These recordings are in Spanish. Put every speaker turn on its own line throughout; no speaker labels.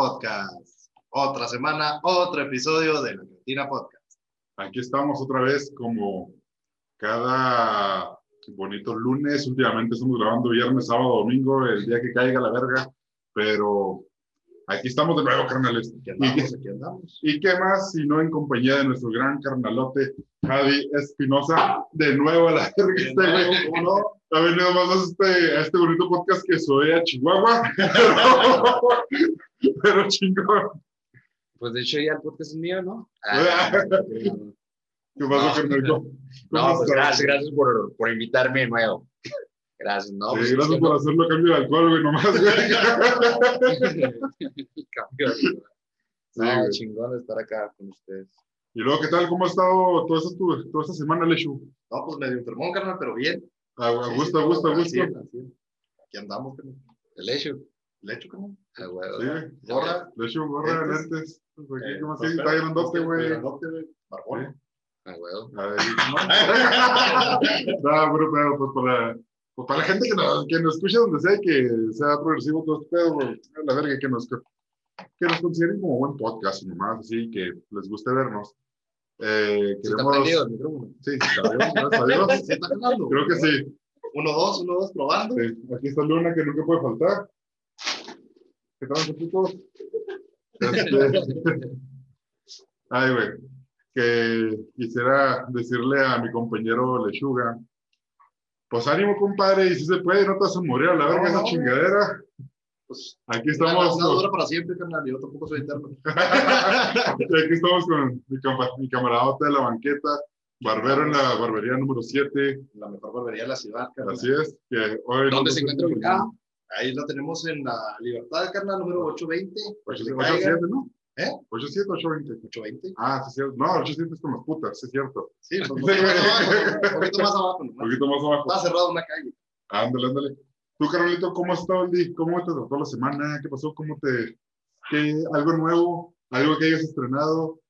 Podcast. Otra semana, otro episodio de la Cantina Podcast.
Aquí estamos otra vez como cada bonito lunes. Últimamente estamos grabando viernes, sábado, domingo, el día que caiga la verga. Pero aquí estamos de nuevo, carnales.
Aquí
¿Y
andamos,
qué,
aquí andamos.
y qué más si no en compañía de nuestro gran carnalote Javi Espinosa? De nuevo a la verga este.
¿Cómo no?
Ha venido más a este, a este bonito podcast que soy a Chihuahua. Pero, chingón.
Pues de hecho ya el podcast es mío, ¿no?
Ah.
no,
¿Qué pasa,
No.
¿Cómo
no, pues gracias, gracias por, por invitarme de nuevo. Gracias, no.
Sí,
pues,
gracias por
que
hacerlo cambio de alcohol, güey, nomás, güey.
no- Cambio de-
Sí,
No,
güey.
chingón de estar acá con ustedes.
Y luego, ¿qué tal? ¿Cómo ha estado toda esta, tu- toda esta semana, Lechu?
No, pues medio enfermón, carnal, pero bien.
A, gusto, a gusto, a gusto.
Aquí andamos, carnal.
El hecho.
¿Le echo, carnal?
Ah, huevo.
Sí, güey.
Gorra.
Lechu, gorra,
Lentes.
lentes. Pues aquí,
Eh,
Está grandote,
pero-
güey.
grandote, güey. Barbón.
Ah.
Ahí. No, pero, pero, pues para, pues para la gente que nos, que nos escuche donde sea y que sea progresivo todo este pedo, güey, a la verga, que nos, que nos consideren como buen podcast y nomás, así, que les guste vernos. Eh,
¿Sí está
queremos...
prendido el micrófono?
Sí, está Dios.
¿Se está jalando?
Creo que sí.
Uno, dos, uno, dos, probando.
Sí, Aquí está Luna, que nunca puede faltar. ¿Qué tal, chicos? Ay, güey. Que quisiera decirle a mi compañero Lechuga. Pues ánimo, compadre, y si se puede, no te vas a morir a la verga
No,
esa
no.
chingadera.
Pues,
Aquí
la
estamos, con,
dura para siempre, carnal. Yo tampoco soy eterno.
aquí estamos con mi, mi camaradote de la banqueta, barbero en la barbería número 7.
La mejor barbería de la ciudad, carnal.
Así es. Que hoy
¿Dónde
nos-
se encuentra ubicado?
Ahí lo tenemos en la Libertad, carnal, número 820. para que se
8-7,
caiga.
¿no?
¿Eh?
8-7, 8-20.
820.
Ah, sí, es cierto. No, 8-7 es con las putas, sí, es cierto.
Sí, pues un poquito más abajo. Un poquito más abajo.
Un
nomás.
poquito más abajo.
Está cerrado una calle.
Ándale, ándale. Tú, Carolito, ¿cómo has estado el día? ¿Cómo te trató la semana? ¿Qué pasó? ¿Cómo te... ¿Qué, algo nuevo? ¿Algo que hayas estrenado?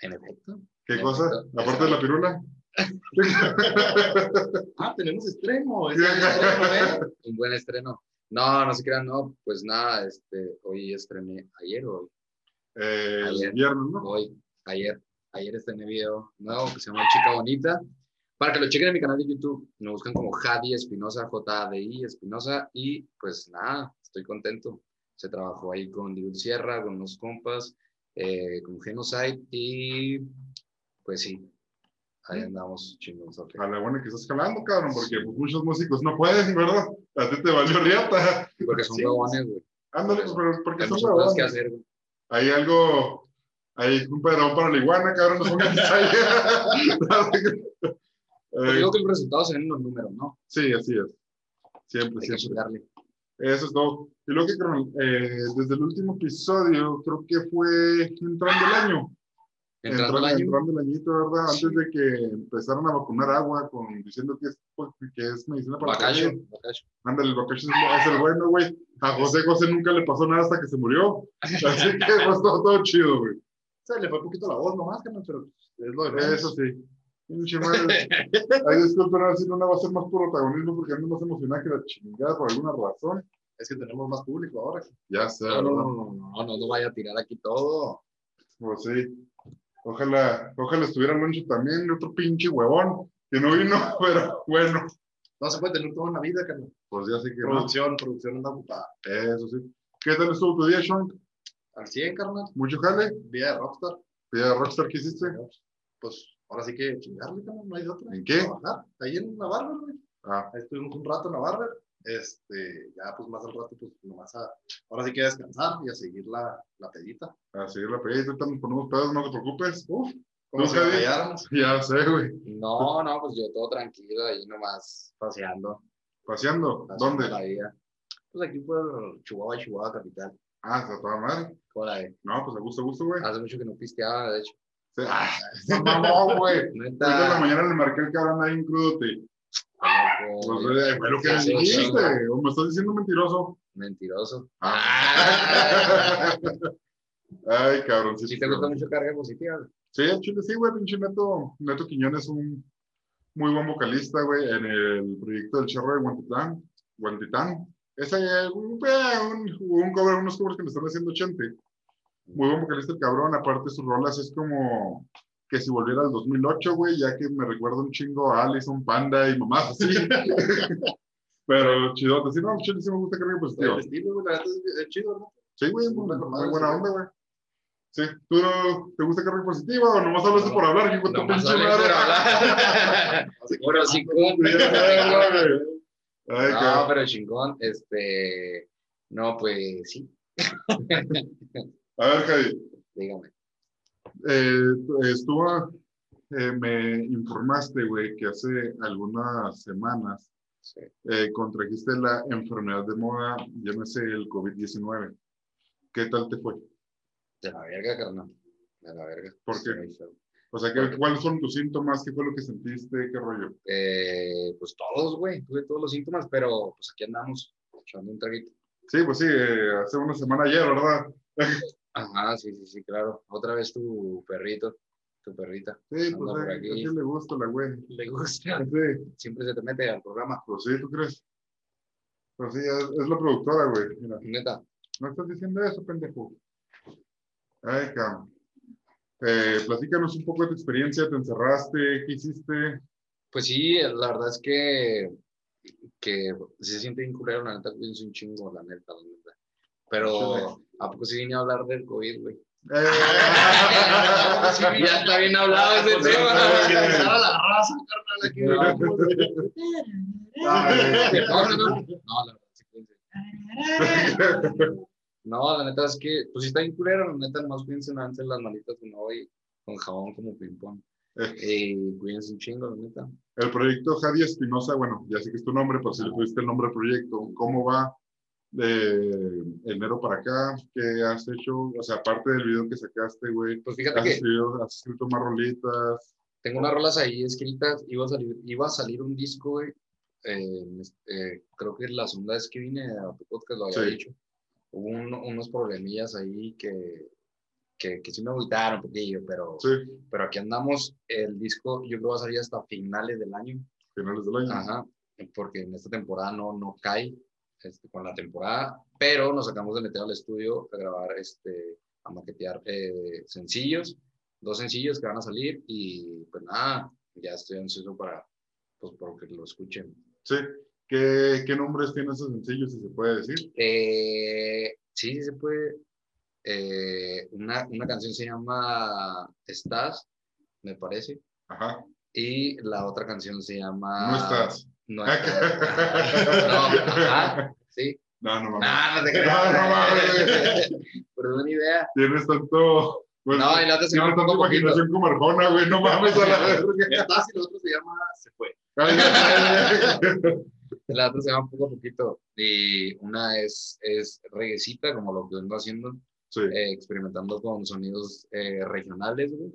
En efecto.
¿Qué
En
cosa?
efecto.
Aparte de la pirula.
Ah, tenemos estreno. es ¿eh?
Un buen estreno. No, no se crean, no. Pues nada, este, hoy estrené, ayer o hoy.
Eh,
Ayer.
viernes, ¿no?
Hoy, ayer. Ayer estrené video nuevo que se llama Chica Bonita. Para que lo chequen en mi canal de YouTube, me buscan como Jadi Espinosa, J-A-D-I Espinosa. Y pues nada, estoy contento. Se trabajó ahí con Diego Sierra, con los compas, eh, con Genocide y pues sí, ahí andamos chingones.
A la buena que estás jalando, cabrón, porque pues, muchos músicos no pueden, ¿verdad? A ti te valió riata.
Porque son
Sí.
huevones, güey.
Ándale, pues, pero porque
Hay
son
que
huevones.
hacer, güey.
Hay algo... Hay un pedrón para la iguana, cabrón, no pongan
Porque
Eh,
digo que los resultados se ven en los números, ¿no?
Sí, así es. Siempre,
Hay
siempre. Eso es todo. Y lo que eh, desde el último episodio, creo que fue entrando el año.
Entrando el año.
entrando el añito, ¿verdad? Antes de que empezaron a vacunar agua con diciendo que es, pues, que es medicina para
Bacacho,
COVID.
bacacho.
Ándale, el bacacho es, es el bueno, güey. A José José nunca le pasó nada hasta que se murió. Así que pues todo, todo chido, güey.
Se le fue un poquito la voz nomás, carnal, pero es lo de.
Eso sí. Ay, disculpen, sí no va a ser más protagonismo porque ando más emocionada que la chingada por alguna razón.
Es que tenemos más público ahora.
Ya sé,
No, no, no, no, no, no, no vaya a tirar aquí todo.
Pues sí. Ojalá, ojalá estuviera Loncho también, otro pinche huevón, que no vino, pero bueno,
No se puede tener todo en la vida, carnal.
pues ya sé que no.
Producción, producción anda ocupada.
Eso sí. ¿Qué tal estuvo tu día, Sean?
Al 100, carnal.
¿Mucho jale?
Vida de rockstar.
¿Día Rockstar qué hiciste?
Pues ahora sí que chingarle, carnal, no hay de otra.
¿En qué?
Trabajar. Ahí en barber, güey.
Ah,
Ahí estuvimos un rato en barber. Este, ya pues más al rato, pues nomás a, ahora sí que a descansar y a seguir la, la pedita.
a seguir la pedida, ahorita nos ponemos pedos, no te preocupes.
Uf, como
¿Tú,
si
Javi?
calláramos.
Ya sé, güey.
No, no, pues yo todo tranquilo ahí nomás paseando.
Paseando. ¿Dónde?
La vida. Pues aquí por Chihuahua, Chihuahua capital.
Ah, está toda madre.
Por ahí.
No, pues a gusto, a gusto, güey.
Hace mucho que no pisteaba, de hecho.
Sí. Ah, no, güey. Ahorita en la mañana le marqué el cabrón ahí en crudote.
loco,
Pues eh, fue lo que
lo
dijiste, o me estás diciendo mentiroso.
Mentiroso.
Ah. Ay, cabrón.
Si te gusta mucho carga positiva.
Sí, chile sí, güey, pinche Neto, Neto Quiñones es un muy buen vocalista, güey, en el proyecto del Cerro de Guantitán, Guantitán, Es eh, un, un, cover, unos covers que le están haciendo Chente. Muy buen vocalista el cabrón, aparte sus rolas es como que si volviera al 2008, güey, ya que me recuerda un chingo a Alison Panda y mamás así. Pero chido, sí, no, chido, sí me gusta carga positiva.
El estilo, güey, la verdad es, chido, ¿no?
Sí, güey, buena onda, güey. Sí, ¿tú no te gusta carga positiva o nomás hablas
No,
por hablar? tu
nomás
pinche madre? Ay,
No,
cabrón.
pero chingón, este, no, pues sí,
A ver, Javi,
dígame.
Eh, estuvo, eh, me informaste, güey, que hace algunas semanas
Sí.
eh, contrajiste la enfermedad de moda, llámese el COVID-19. ¿Qué tal te fue?
De la verga, carnal. De la verga.
¿Por
Sí,
qué?
feo.
O sea, ¿qué- ¿cuáles son tus síntomas? ¿Qué fue lo que sentiste? ¿Qué rollo?
Eh, pues todos, güey, tuve todos los síntomas, pero pues aquí andamos, echando un traguito.
Sí, pues sí, eh, hace una semana ayer, ¿verdad?
Ajá, sí, sí, sí, claro. Otra vez tu perrito, tu perrita.
Sí, pues
por
eh,
aquí.
a le gusta la güey.
Le gusta.
Sí,
Siempre se te mete al programa.
pues sí, ¿tú crees? Pues sí, es, es la productora, güey. Mira,
Neta.
no estás diciendo eso, pendejo. Ay, cabrón. Eh, platícanos un poco de tu experiencia, ¿te encerraste? ¿Qué hiciste?
Pues sí, la verdad es que, que se siente bien culero, la neta, cuídense un chingo, la neta, la neta. Pero, ¿a poco sí vine a hablar del COVID, güey?
Eh,
ya está bien hablado ese
Pues,
tema.
que empezara la raza, carnal.
No,
Ay,
No, no, no. No, la verdad, sí, cuídense. No, la neta es que, pues sí está bien culero, la neta, nomás cuídense, lavarse las manitas con agua y con jabón como ping-pong. Y cuídense un chingo, la neta.
El proyecto Javi Espinosa, bueno, ya sé que es tu nombre, pero si le pusiste el nombre al proyecto, ¿cómo va de enero para acá? ¿Qué has hecho? O sea, aparte del video que sacaste, güey,
Pues fíjate
¿has
que
escrito, has escrito más rolitas?
tengo unas rolas ahí escritas, iba a salir, iba a salir un disco, güey. eh, eh, creo que la segunda vez que vine a tu podcast lo había
Sí.
dicho. Hubo un- unos problemillas ahí que, que, que sí me agüitaron un poquillo, pero,
Sí,
pero aquí andamos. El disco yo creo que va a salir hasta finales del año.
finales del año.
Ajá, porque en esta temporada no, no cae este, con la temporada, pero nos acabamos de meter al estudio a grabar, este, a maquetear eh, sencillos, dos sencillos que van a salir y pues nada, ya estoy ansioso para, pues, porque lo escuchen.
Sí. ¿Qué, ¿Qué nombres tienen esos sencillos, si se puede decir?
Eh, sí, sí se puede. Eh, una, una canción se llama Estás, me parece,
Ajá.
y la otra canción se llama...
No estás.
No. No, ajá, sí.
No, no mames.
No, no te
No,
creas.
no mames.
Pero una idea.
Tienes tanto. pues,
No, y la otra se llama
tienes tanta imaginación como Arjona, güey. No mames a la verga.
Estás y el otro se llama Se fue.
La otra se llama poco a poquito. Y una es, es reguecita, como lo que vengo haciendo,
Sí.
eh, experimentando con sonidos eh, regionales, güey.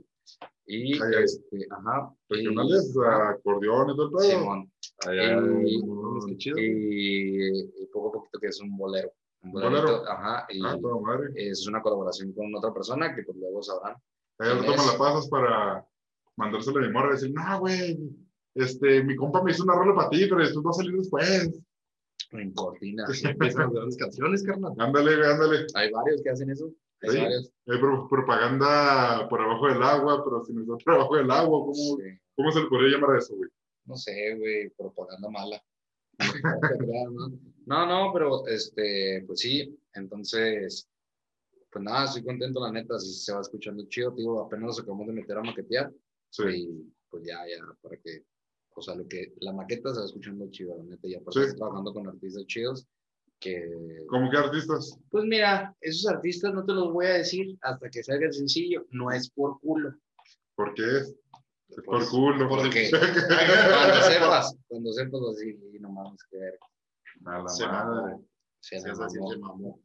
Y,
Ay,
este, ajá. y-
Regionales, acordeones, todo el pedo.
Simón.
Ay, ay, qué chido.
y, poco a poquito que es un bolero. Un
¿Bolero?
Ajá. Y
Ah, toda madre.
es una colaboración con otra persona que pues luego sabrán.
Ahí al rato me la pasas para mandársela a mi morra y decir, no, güey, este, mi compa me hizo una rola para ti, pero esto va a salir después.
En cortina.
Empiezan las grandes canciones, carnal.
Ándale, ándale.
Hay varios que hacen eso. Hay
Sí.
varios.
Hay pro- propaganda por abajo del agua, pero sin estar por abajo del agua, ¿cómo,
Sí.
cómo se le podría llamar a eso, güey?
No sé, güey, propaganda mala. No, ¿no? pero este, pues sí, entonces, pues nada, estoy contento, la neta, si se va escuchando chido, te digo, apenas nos acabamos de meter a maquetear
Sí.
y pues ya, ya, para que, o sea, lo que, la maqueta se va escuchando chido, la neta, y aparte
Sí.
estoy trabajando con artistas chidos que,
¿Cómo que artistas?
pues mira, esos artistas no te los voy a decir hasta que salga el sencillo, no es por culo.
¿Por qué es? Por culo.
porque cuando sepas, cuando sepas así, y no mames, que ver.
A la
Se
madre.
Se mamó.
se mamó.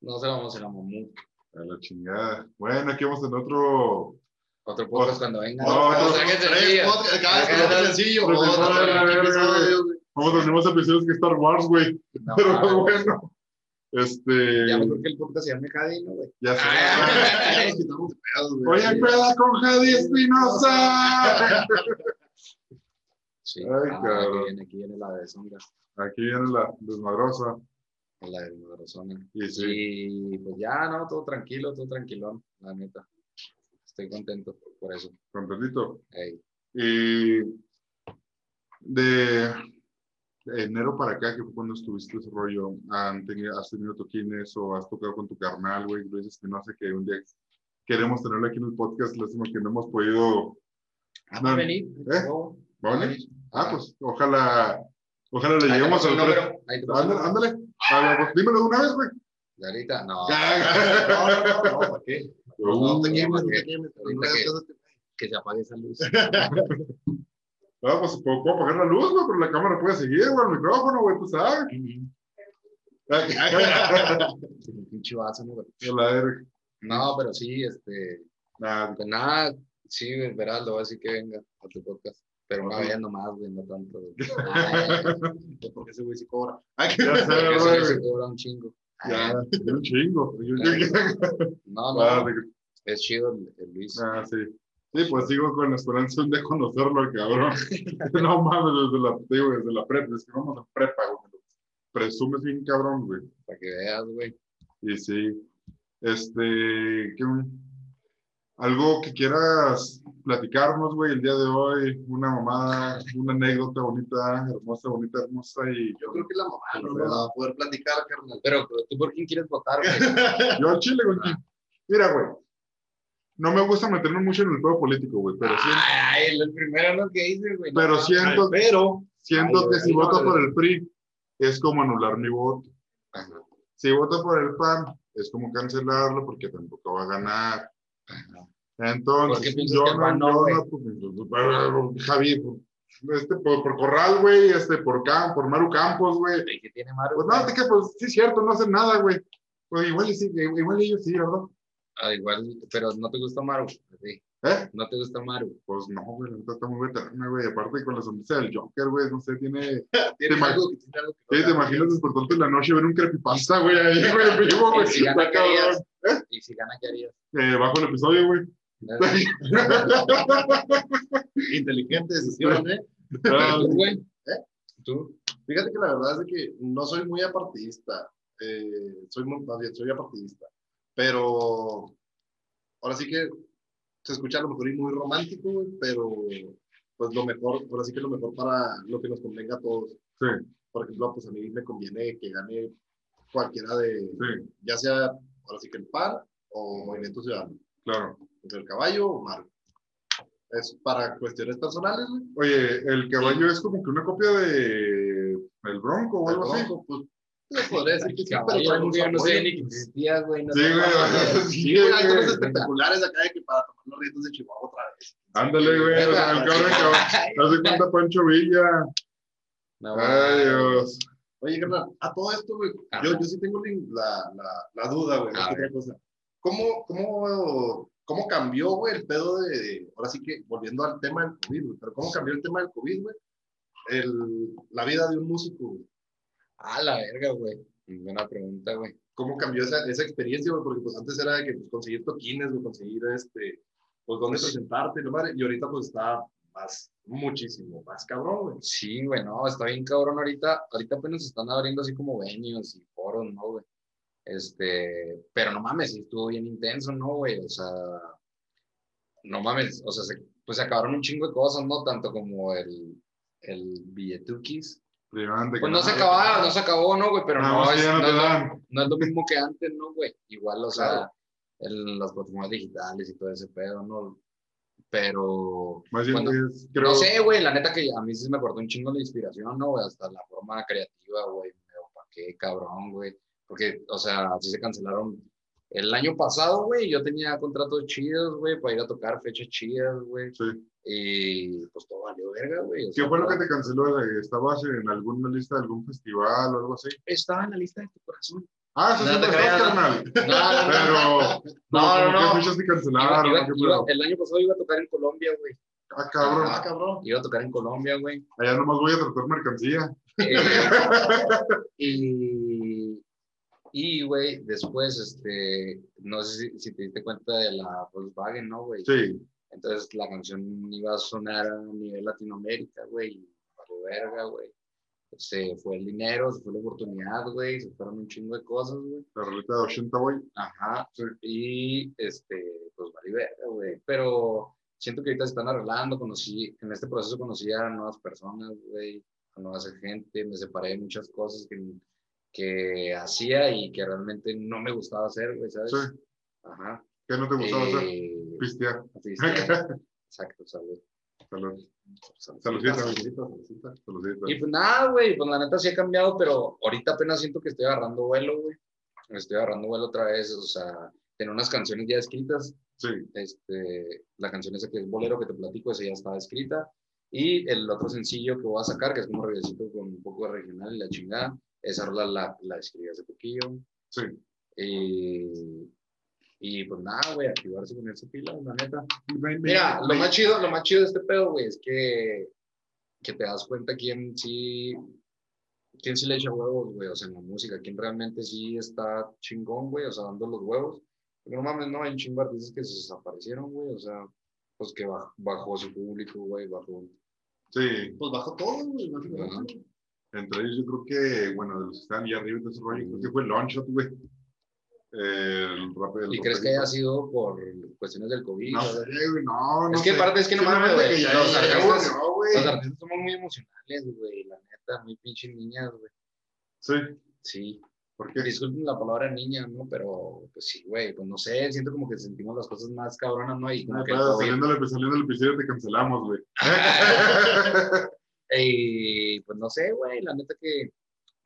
No se vamos a la mamú.
A la chingada. Bueno, aquí vamos en otro.
Otro podcast cuando venga.
No, no,
Cada vez que sencillo.
A
güey.
Vamos, episodios que Star Wars, güey.
No,
Pero bueno. Este.
Ya mejor que el podcast se llame Cadi, ¿no, güey?
Ya sé.
Ya nos quitamos de pedos, güey.
Oye, peda con Javi Espinosa.
Sí.
Ay,
ah,
cabrón.
aquí viene, aquí viene la de Songa.
Aquí viene la desmadrosa.
La de Arizona.
Y sí.
Y pues ya, no, todo tranquilo, todo tranquilón, la neta. Estoy contento por eso.
Contentito.
Ey.
Y de enero para acá, que fue cuando estuviste ese rollo, ¿han tenido, ¿has tenido toquines o has tocado con tu carnal, güey? Luis Espinosa, que un día queremos tenerlo aquí en el podcast, lástima que no hemos podido.
Ah,
No,
¿va a venir?
¿eh? ¿Va a venir? Ah, pues ojalá, ojalá le lleguemos al
número,
Ándale, ándale. Pues, dímelo de una vez, güey.
¿De ahorita? No,
No, no, no, no, ¿para qué? No no no
que-
que-
que.
No, pues puedo, puedo apagar la luz, güey, pero la cámara puede seguir, güey, el micrófono, güey, tú sabes.
Pinche vaso, ¿no, güey? No, pero sí, este, pues nada, sí, verás, lo voy a decir que venga a tu podcast. Pero
Ajá.
vez nomás, güey, no tanto. Ay,
Porque ese güey sí cobra. Ay,
ya sé, güey.
se cobra un chingo.
Ya, un chingo.
No, no,
Ah,
es chido el Luis.
Ah, sí. Sí, pues sigo con la esperanza de conocerlo, el cabrón. no mames, desde la, digo, desde la prepa, es que vamos a prepa, güey. Presumes bien cabrón, güey.
Para que veas, güey.
Y sí. Este, ¿qué? Algo que quieras platicarnos, güey, el día de hoy, una mamada, una anécdota bonita, hermosa, bonita, hermosa y
Yo creo que la mamá no la va a poder platicar, carnal.
Pero, pero tú, ¿por quién quieres votar, güey?
yo al chile, güey. Mira, güey, no me gusta meterme mucho en el juego político, güey, pero sí,
Ay, el primero lo que hice, güey. no
pero siento,
Pero,
siento
Ay,
que si voto
no,
por el PRI es como anular mi voto.
Ajá,
Si voto por el PAN es como cancelarlo porque tampoco va a ganar.
ajá.
Entonces,
¿Por qué piensas
yo
que PAN no,
yo
güey?
pues, Javi, este, por, por Corral, güey, este, por, Cam, por Maru Campos, güey.
¿Y qué tiene Maru?
Pues no, es que, pues, sí es cierto, no hacen nada, güey. Pues igual, y sí, igual ellos sí, ¿verdad?
Ah, igual, pero no te gusta Maru. Sí.
¿Eh?
No te gusta Maru.
Pues no, güey, la neta está muy veterana, güey. Aparte con la sonrisa del Joker, güey, no sé, tiene...
tiene algo que tiene algo que
Sí, te imaginas despertarte en la noche ver un creepypasta, güey, ahí, güey, en vivo, güey.
Y si gana, ¿qué harías?
cabrón.
Y si gana, ¿qué harías?
Eh, bajo el episodio, güey.
Inteligente decisión, ¿eh?
Ah,
¿Tú, güey?
¿Eh?
¿Tú?
Fíjate que la verdad es que no soy muy apartidista. eh, soy muy, más bien, soy apartidista. Pero ahora sí que se escucha a lo mejor y muy romántico, pero pues lo mejor, ahora sí que lo mejor para lo que nos convenga a todos.
Sí,
Por ejemplo, pues a mí me conviene que gane cualquiera de,
sí,
ya sea ahora sí que el PAN o Movimiento Ciudadano,
claro.
entre el caballo o Marco. Es para cuestiones personales.
Oye, el caballo es como que una copia de el Bronco o algo así.
Pues, te podría decir que sí, pero
Caballo, güey, no sé ni que güey. No
Sí, güey, sí,
güey, hay cosas espectaculares acá de que para tomar los riendos de Chihuahua otra vez.
Ándale, güey, o sea, el cabrón que haz de cuenta Pancho Villa.
No,
Ay, Dios.
Oye, carnal, a todo esto, güey, yo, yo sí tengo la, la, la duda, güey, otra cosa. ¿Cómo, cómo, ¿Cómo cambió, güey, el pedo de, ahora sí que, volviendo al tema del COVID, güey, pero cómo cambió el tema del COVID, güey, el, la vida de un músico, güey?
Ah, la verga, güey. Buena pregunta, güey.
¿Cómo cambió esa, esa experiencia, güey? Porque pues antes era de que pues, conseguir toquines, güey, conseguir, este, pues, dónde presentarte, ¿no? Y ahorita, pues, está más, muchísimo más cabrón, güey.
Sí, güey, no, está bien cabrón ahorita. Ahorita apenas están abriendo así como venues y foros, ¿no, güey? Este, pero no mames, estuvo bien intenso, ¿no, güey? O sea, no mames, o sea, se, pues se acabaron un chingo de cosas, ¿no? Tanto como el, el billetuquis.
De
Pues no se acababa, no se acabó, ¿no, güey? Pero no
que
es,
no
no, es lo, no es lo mismo que antes, ¿no, güey? Igual, o sea, las plataformas digitales y todo ese pedo, ¿no? Pero,
Más bien,
Bueno,
es- creo,
no sé, güey, la neta que a mí sí me cortó un chingo la inspiración, ¿no, güey? Hasta la forma creativa, güey, me opaqué, cabrón, güey. Porque, o sea, sí se cancelaron. El año pasado, güey, yo tenía contratos chidos, güey, para ir a tocar fechas chidas, güey.
sí.
Y pues todo valió verga, güey.
¿Qué
sea,
fue lo que te canceló? ¿Estabas en alguna lista de algún festival o algo así?
Estaba en la lista de tu corazón.
Ah, eso
No
sí
te creas,
carnal.
No, no.
Pero,
No, no, no.
¿qué fechas te
Iba-
cancelaron?
iba-
¿Qué
iba-
pedo?
el año pasado iba a tocar en Colombia, güey.
Ah, cabrón.
Ah, cabrón.
Iba a tocar en Colombia, güey.
Allá nomás voy a tratar mercancía.
Eh, y, y, güey, después, este, no sé si, si te diste cuenta de la Volkswagen, ¿no, güey?
Sí.
Entonces la canción iba a sonar a nivel Latinoamérica, güey, valió verga, güey. se fue el dinero, se fue la oportunidad, güey, se fueron un chingo de cosas, güey.
La rolita de 80, güey.
Ajá, y este, pues vale verga, güey. Pero siento que ahorita se están arreglando, conocí, en este proceso conocí a nuevas personas, güey, a nuevas gente, me separé de muchas cosas que, que hacía y que realmente no me gustaba hacer, güey, ¿sabes?
Sí.
Ajá.
¿Qué no te gustaba hacer?
Eh,
Pistear.
pistear. Exacto, salud.
Salud.
Salud.
Saludcita, güey.
Saludcita, saludcita.
Saludcita.
Y pues nada, güey, pues la neta sí ha cambiado, pero ahorita apenas siento que estoy agarrando vuelo, güey. Estoy agarrando vuelo otra vez, o sea, tengo unas canciones ya escritas.
Sí.
Este, la canción esa que es Bolero que te platico, esa ya estaba escrita. Y el otro sencillo que voy a sacar, que es como regresito con un poco de regional y la chingada, esa rola la, la escribí hace poquillo.
Sí.
Y, y pues nada, güey, activarse con ese pila, la neta. Mira, lo más chido, lo más chido de este pedo, güey, es que, que te das cuenta quién sí, quién sí le echa huevos, güey, o sea, en la música, quién realmente sí está chingón, güey, o sea, dando los huevos. Porque no mames, no, hay un chingo artistas que se desaparecieron, güey, o sea, pues que baj- bajó su público, güey, bajó.
Sí.
Pues bajo todo, güey.
Entre ellos, yo creo que, bueno, de los que están ahí arriba de ese rollo, creo que fue Longshot, güey. El rap, el
¿Y crees que haya sido por cuestiones del COVID?
No sé, güey, no, no
Es que
sé.
aparte es que no mames, güey,
ya-
los
ya
artistas-. Los artistas somos muy emocionales, güey, la neta, muy pinches niñas, güey.
Sí,
Sí.
¿por qué?
Disculpen la palabra niña, ¿no? Pero, pues sí, güey, pues no sé, siento como que sentimos las cosas más cabronas, ¿no? Y como
No,
que
claro, saliendo, saliendo el episodio te cancelamos, güey.
Y pues no sé, güey, la neta que,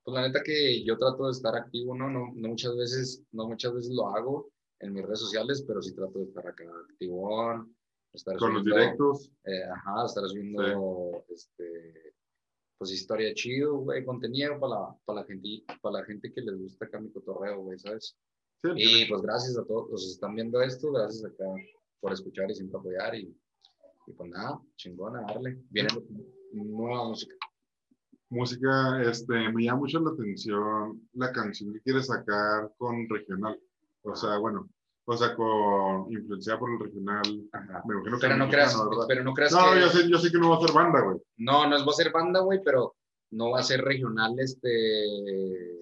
pues la neta que yo trato de estar activo, ¿no? No, no muchas veces, no muchas veces lo hago en mis redes sociales, pero sí trato de estar acá activón, estar
Con los directos.
eh, ajá, estar subiendo, este, pues historia chido, güey, contenido para la, para la gente, para la gente que les gusta acá mi cotorreo, güey, ¿sabes?
Sí,
Y pues gracias a todos los que están viendo esto, gracias acá por escuchar y siempre apoyar y, y pues nada, chingona, darle. Viene nueva música.
música, este, me llama mucho la atención la canción que quieres sacar con regional. O sea, bueno, o sea, con influenciada por el regional.
Ajá.
Me imagino que
Pero no creas,
¿verdad?
pero no creas
No,
que
yo sé, yo sé que no va a ser banda, güey.
no, no es va a ser banda, güey, pero no va a ser regional, este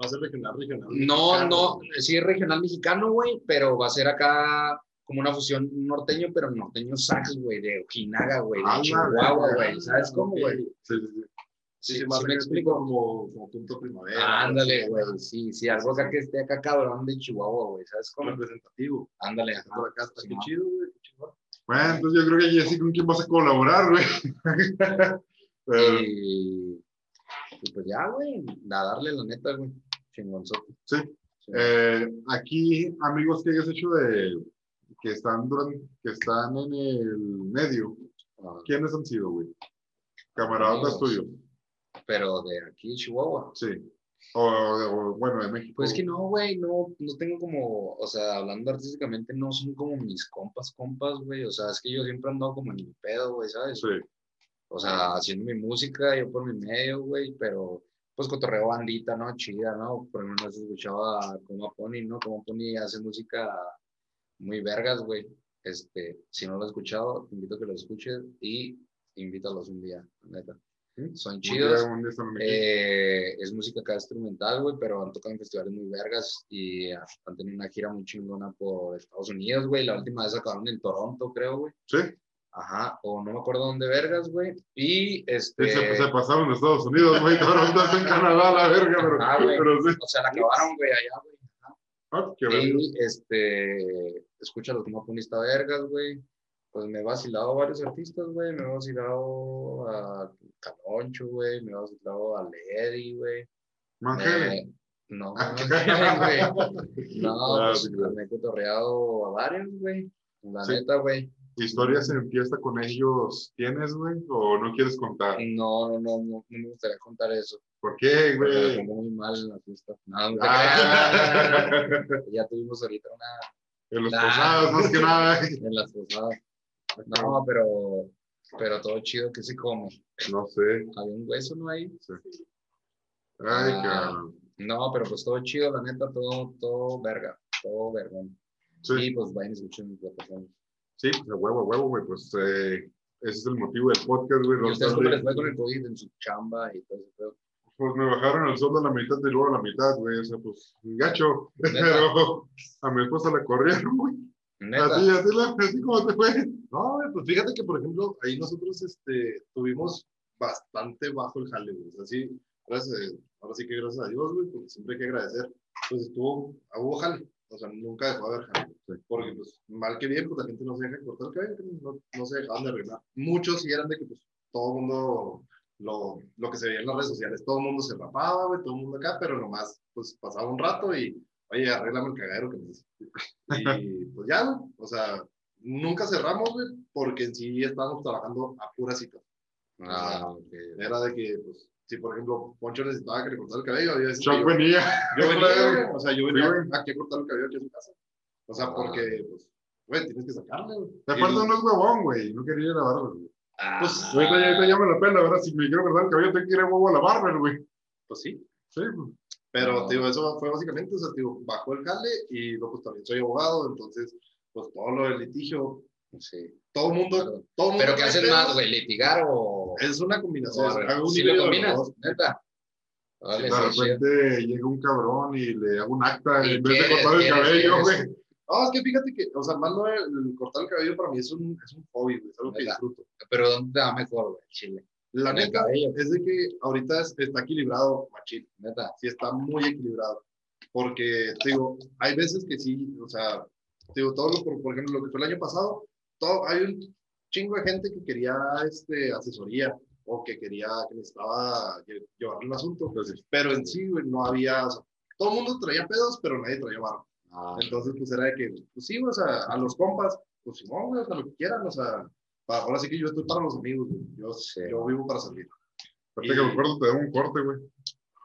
Va a ser regional, regional.
no,
mexicano,
no,
güey.
sí es regional mexicano, güey, pero va a ser acá como una fusión norteño, pero norteño sax, güey, de Ojinaga, güey, de
Ah,
Chihuahua, güey, ¿sabes cómo, güey?
Sí, sí, sí.
Sí,
Sí,
más
sí me explico.
Como, como punto primavera.
Ándale, güey, sí, sí, algo acá que esté acá cabrón de Chihuahua, güey, ¿sabes cómo?
Representativo.
Ándale,
acá está
sí,
qué chido, güey. qué chingón.
Bueno, entonces yo creo que ya sí con quién vas a colaborar, güey. Pero,
Y, y pues ya, güey, a darle la neta, güey, chingonzote.
sí.
Sí.
Eh, aquí, amigos que hayas hecho de que están durante, que están en el medio,
Ah,
¿quiénes han sido, güey? Camaradas tuyos,
Pero de aquí, Chihuahua.
sí. O, o, bueno, de México.
Pues que no, güey, no, no tengo como, o sea, hablando artísticamente, no son como mis compas, compas, güey. O sea, es que yo siempre ando como en mi pedo, güey, ¿sabes?
Sí,
O sea, haciendo mi música, yo por mi medio, güey, pero pues cotorreo bandita, ¿no? Chida, ¿no? Por ejemplo, se escuchaba como Pony, ¿no? Como Pony hace música muy vergas, güey. Este, si no lo has escuchado, te invito a que lo escuches y invítalos un día, neta. Son
Un
chidos. Eh, es música acá instrumental, güey, pero han tocado en festivales muy vergas y han tenido una gira muy chingona por Estados Unidos, güey. La última vez acabaron en Toronto, creo, güey.
Sí,
Ajá, o no me acuerdo dónde vergas, güey. Y
sí,
este.
se, se pasaron de Estados Unidos, güey. Toronto está en Canadá, la verga, pero,
Ah, güey.
pero sí.
O sea, la acabaron, güey, allá, güey.
Ah, qué verga.
Y este. Escúchalo como punista vergas, güey. Pues me he vacilado varios artistas, güey. Me he vacilado a Caloncho, güey. Me he vacilado a Lady, güey. Eh, no,
Ah,
no, güey. No,
Ah,
pues, me he cotorreado a varios, güey. La
Sí.
neta, güey.
¿Historias en fiesta con ellos tienes, güey? ¿O no quieres contar?
No, no, no, no, no me gustaría contar eso.
¿Por qué,
Porque me
güey?
pongo muy mal en la fiesta. No, no te
Ah,
creas. Ya tuvimos ahorita una
en los
Nah.
posados, más que nada.
en las posadas. No, pero, pero todo chido que se come.
No sé.
Había un hueso, ¿no? Ahí.
Ay,
Ah.
cabrón.
No, pero pues todo chido, la neta, todo, todo verga, todo vergón.
Sí,
Y pues vayan y escuchen mis plataformas.
Sí, pues a huevo, a huevo, güey. Pues, eh, Ese es el motivo del podcast, güey.
¿Y ustedes cómo les fue con el COVID en su chamba y todo eso?
Pues me bajaron el sueldo a la mitad y luego a la mitad, güey. O sea, pues, gacho. Pero a mi esposa la corrieron, güey. A
Neta.
ti, a ti, la- así como te fue.
No, güey, pues fíjate que, por ejemplo, ahí nosotros este, tuvimos bastante bajo el jale, güey. O sea, sí, gracias, ahora sí que gracias a Dios, güey, porque siempre hay que agradecer. Pues estuvo, hubo jale. O sea, nunca dejó de haber jale. Porque, pues, mal que bien, pues la gente no se deja cortar el cabello, no, no se dejaban de arreglar. Muchos sí eran de que, pues, todo el mundo, lo, lo que se veía en las redes sociales, todo el mundo se rapaba, güey, todo el mundo acá, pero nomás, pues, pasaba un rato y, oye, arréglame el cagadero que me dice. Y, pues ya, güey, o sea, nunca cerramos, güey, porque en sí estábamos trabajando a pura cita.
Ah, ok.
Era de que, pues, si por ejemplo Poncho necesitaba que le cortara el cabello, había veces yo,
venía.
yo venía, güey, o sea, yo venía
güey.
aquí a cortar el cabello aquí a su casa. O sea,
Ah.
porque, pues, güey, tienes que sacarle, güey.
Aparte,
Y-
no es huevón, güey. No quería ir a la barba, güey.
Ah,
Pues,
Ahorita ya, ahorita ya me la pela, ahora si me quiero cortar el cabello, tengo que ir a huevo a la barber, güey.
Pues sí.
Sí, pues.
Pero,
No.
digo, eso fue básicamente, o sea, digo, bajó el jale y luego, pues también soy abogado, entonces, pues todo lo del litigio,
sí.
todo el mundo, todo el mundo.
¿Pero qué haces más, güey? ¿Litigar o...?
Es una combinación.
o
hago un
si lo combinas, neta. Vale,
de repente llega un cabrón y le hago un acta
¿Y
en vez de cortar el cabello, güey.
No, es que fíjate que, o sea, más no el, cortar el cabello para mí es un, es un hobby, güey, es algo que disfruto.
Pero ¿dónde te va mejor, güey? Chile.
La
En
neta es de que ahorita es- está equilibrado, machín.
Neta.
sí está muy equilibrado. Porque, te digo, hay veces que sí, o sea, te digo, todo lo, por, por ejemplo, lo que fue el año pasado, todo, hay un chingo de gente que quería este, asesoría o que quería, que necesitaba lle- llevarle un asunto, pero en sí, güey, no había, o sea, todo el mundo traía pedos, pero nadie traía barro.
Ah,
Entonces, pues era de que, pues sí, güey, o sea, a los compas, pues Simón, güey, o sea, lo que quieran, o sea, para, ahora sí que yo estoy para los amigos, güey. Yo,
Sí.
yo vivo para salir.
Ahorita que me acuerdo te debo un corte, güey.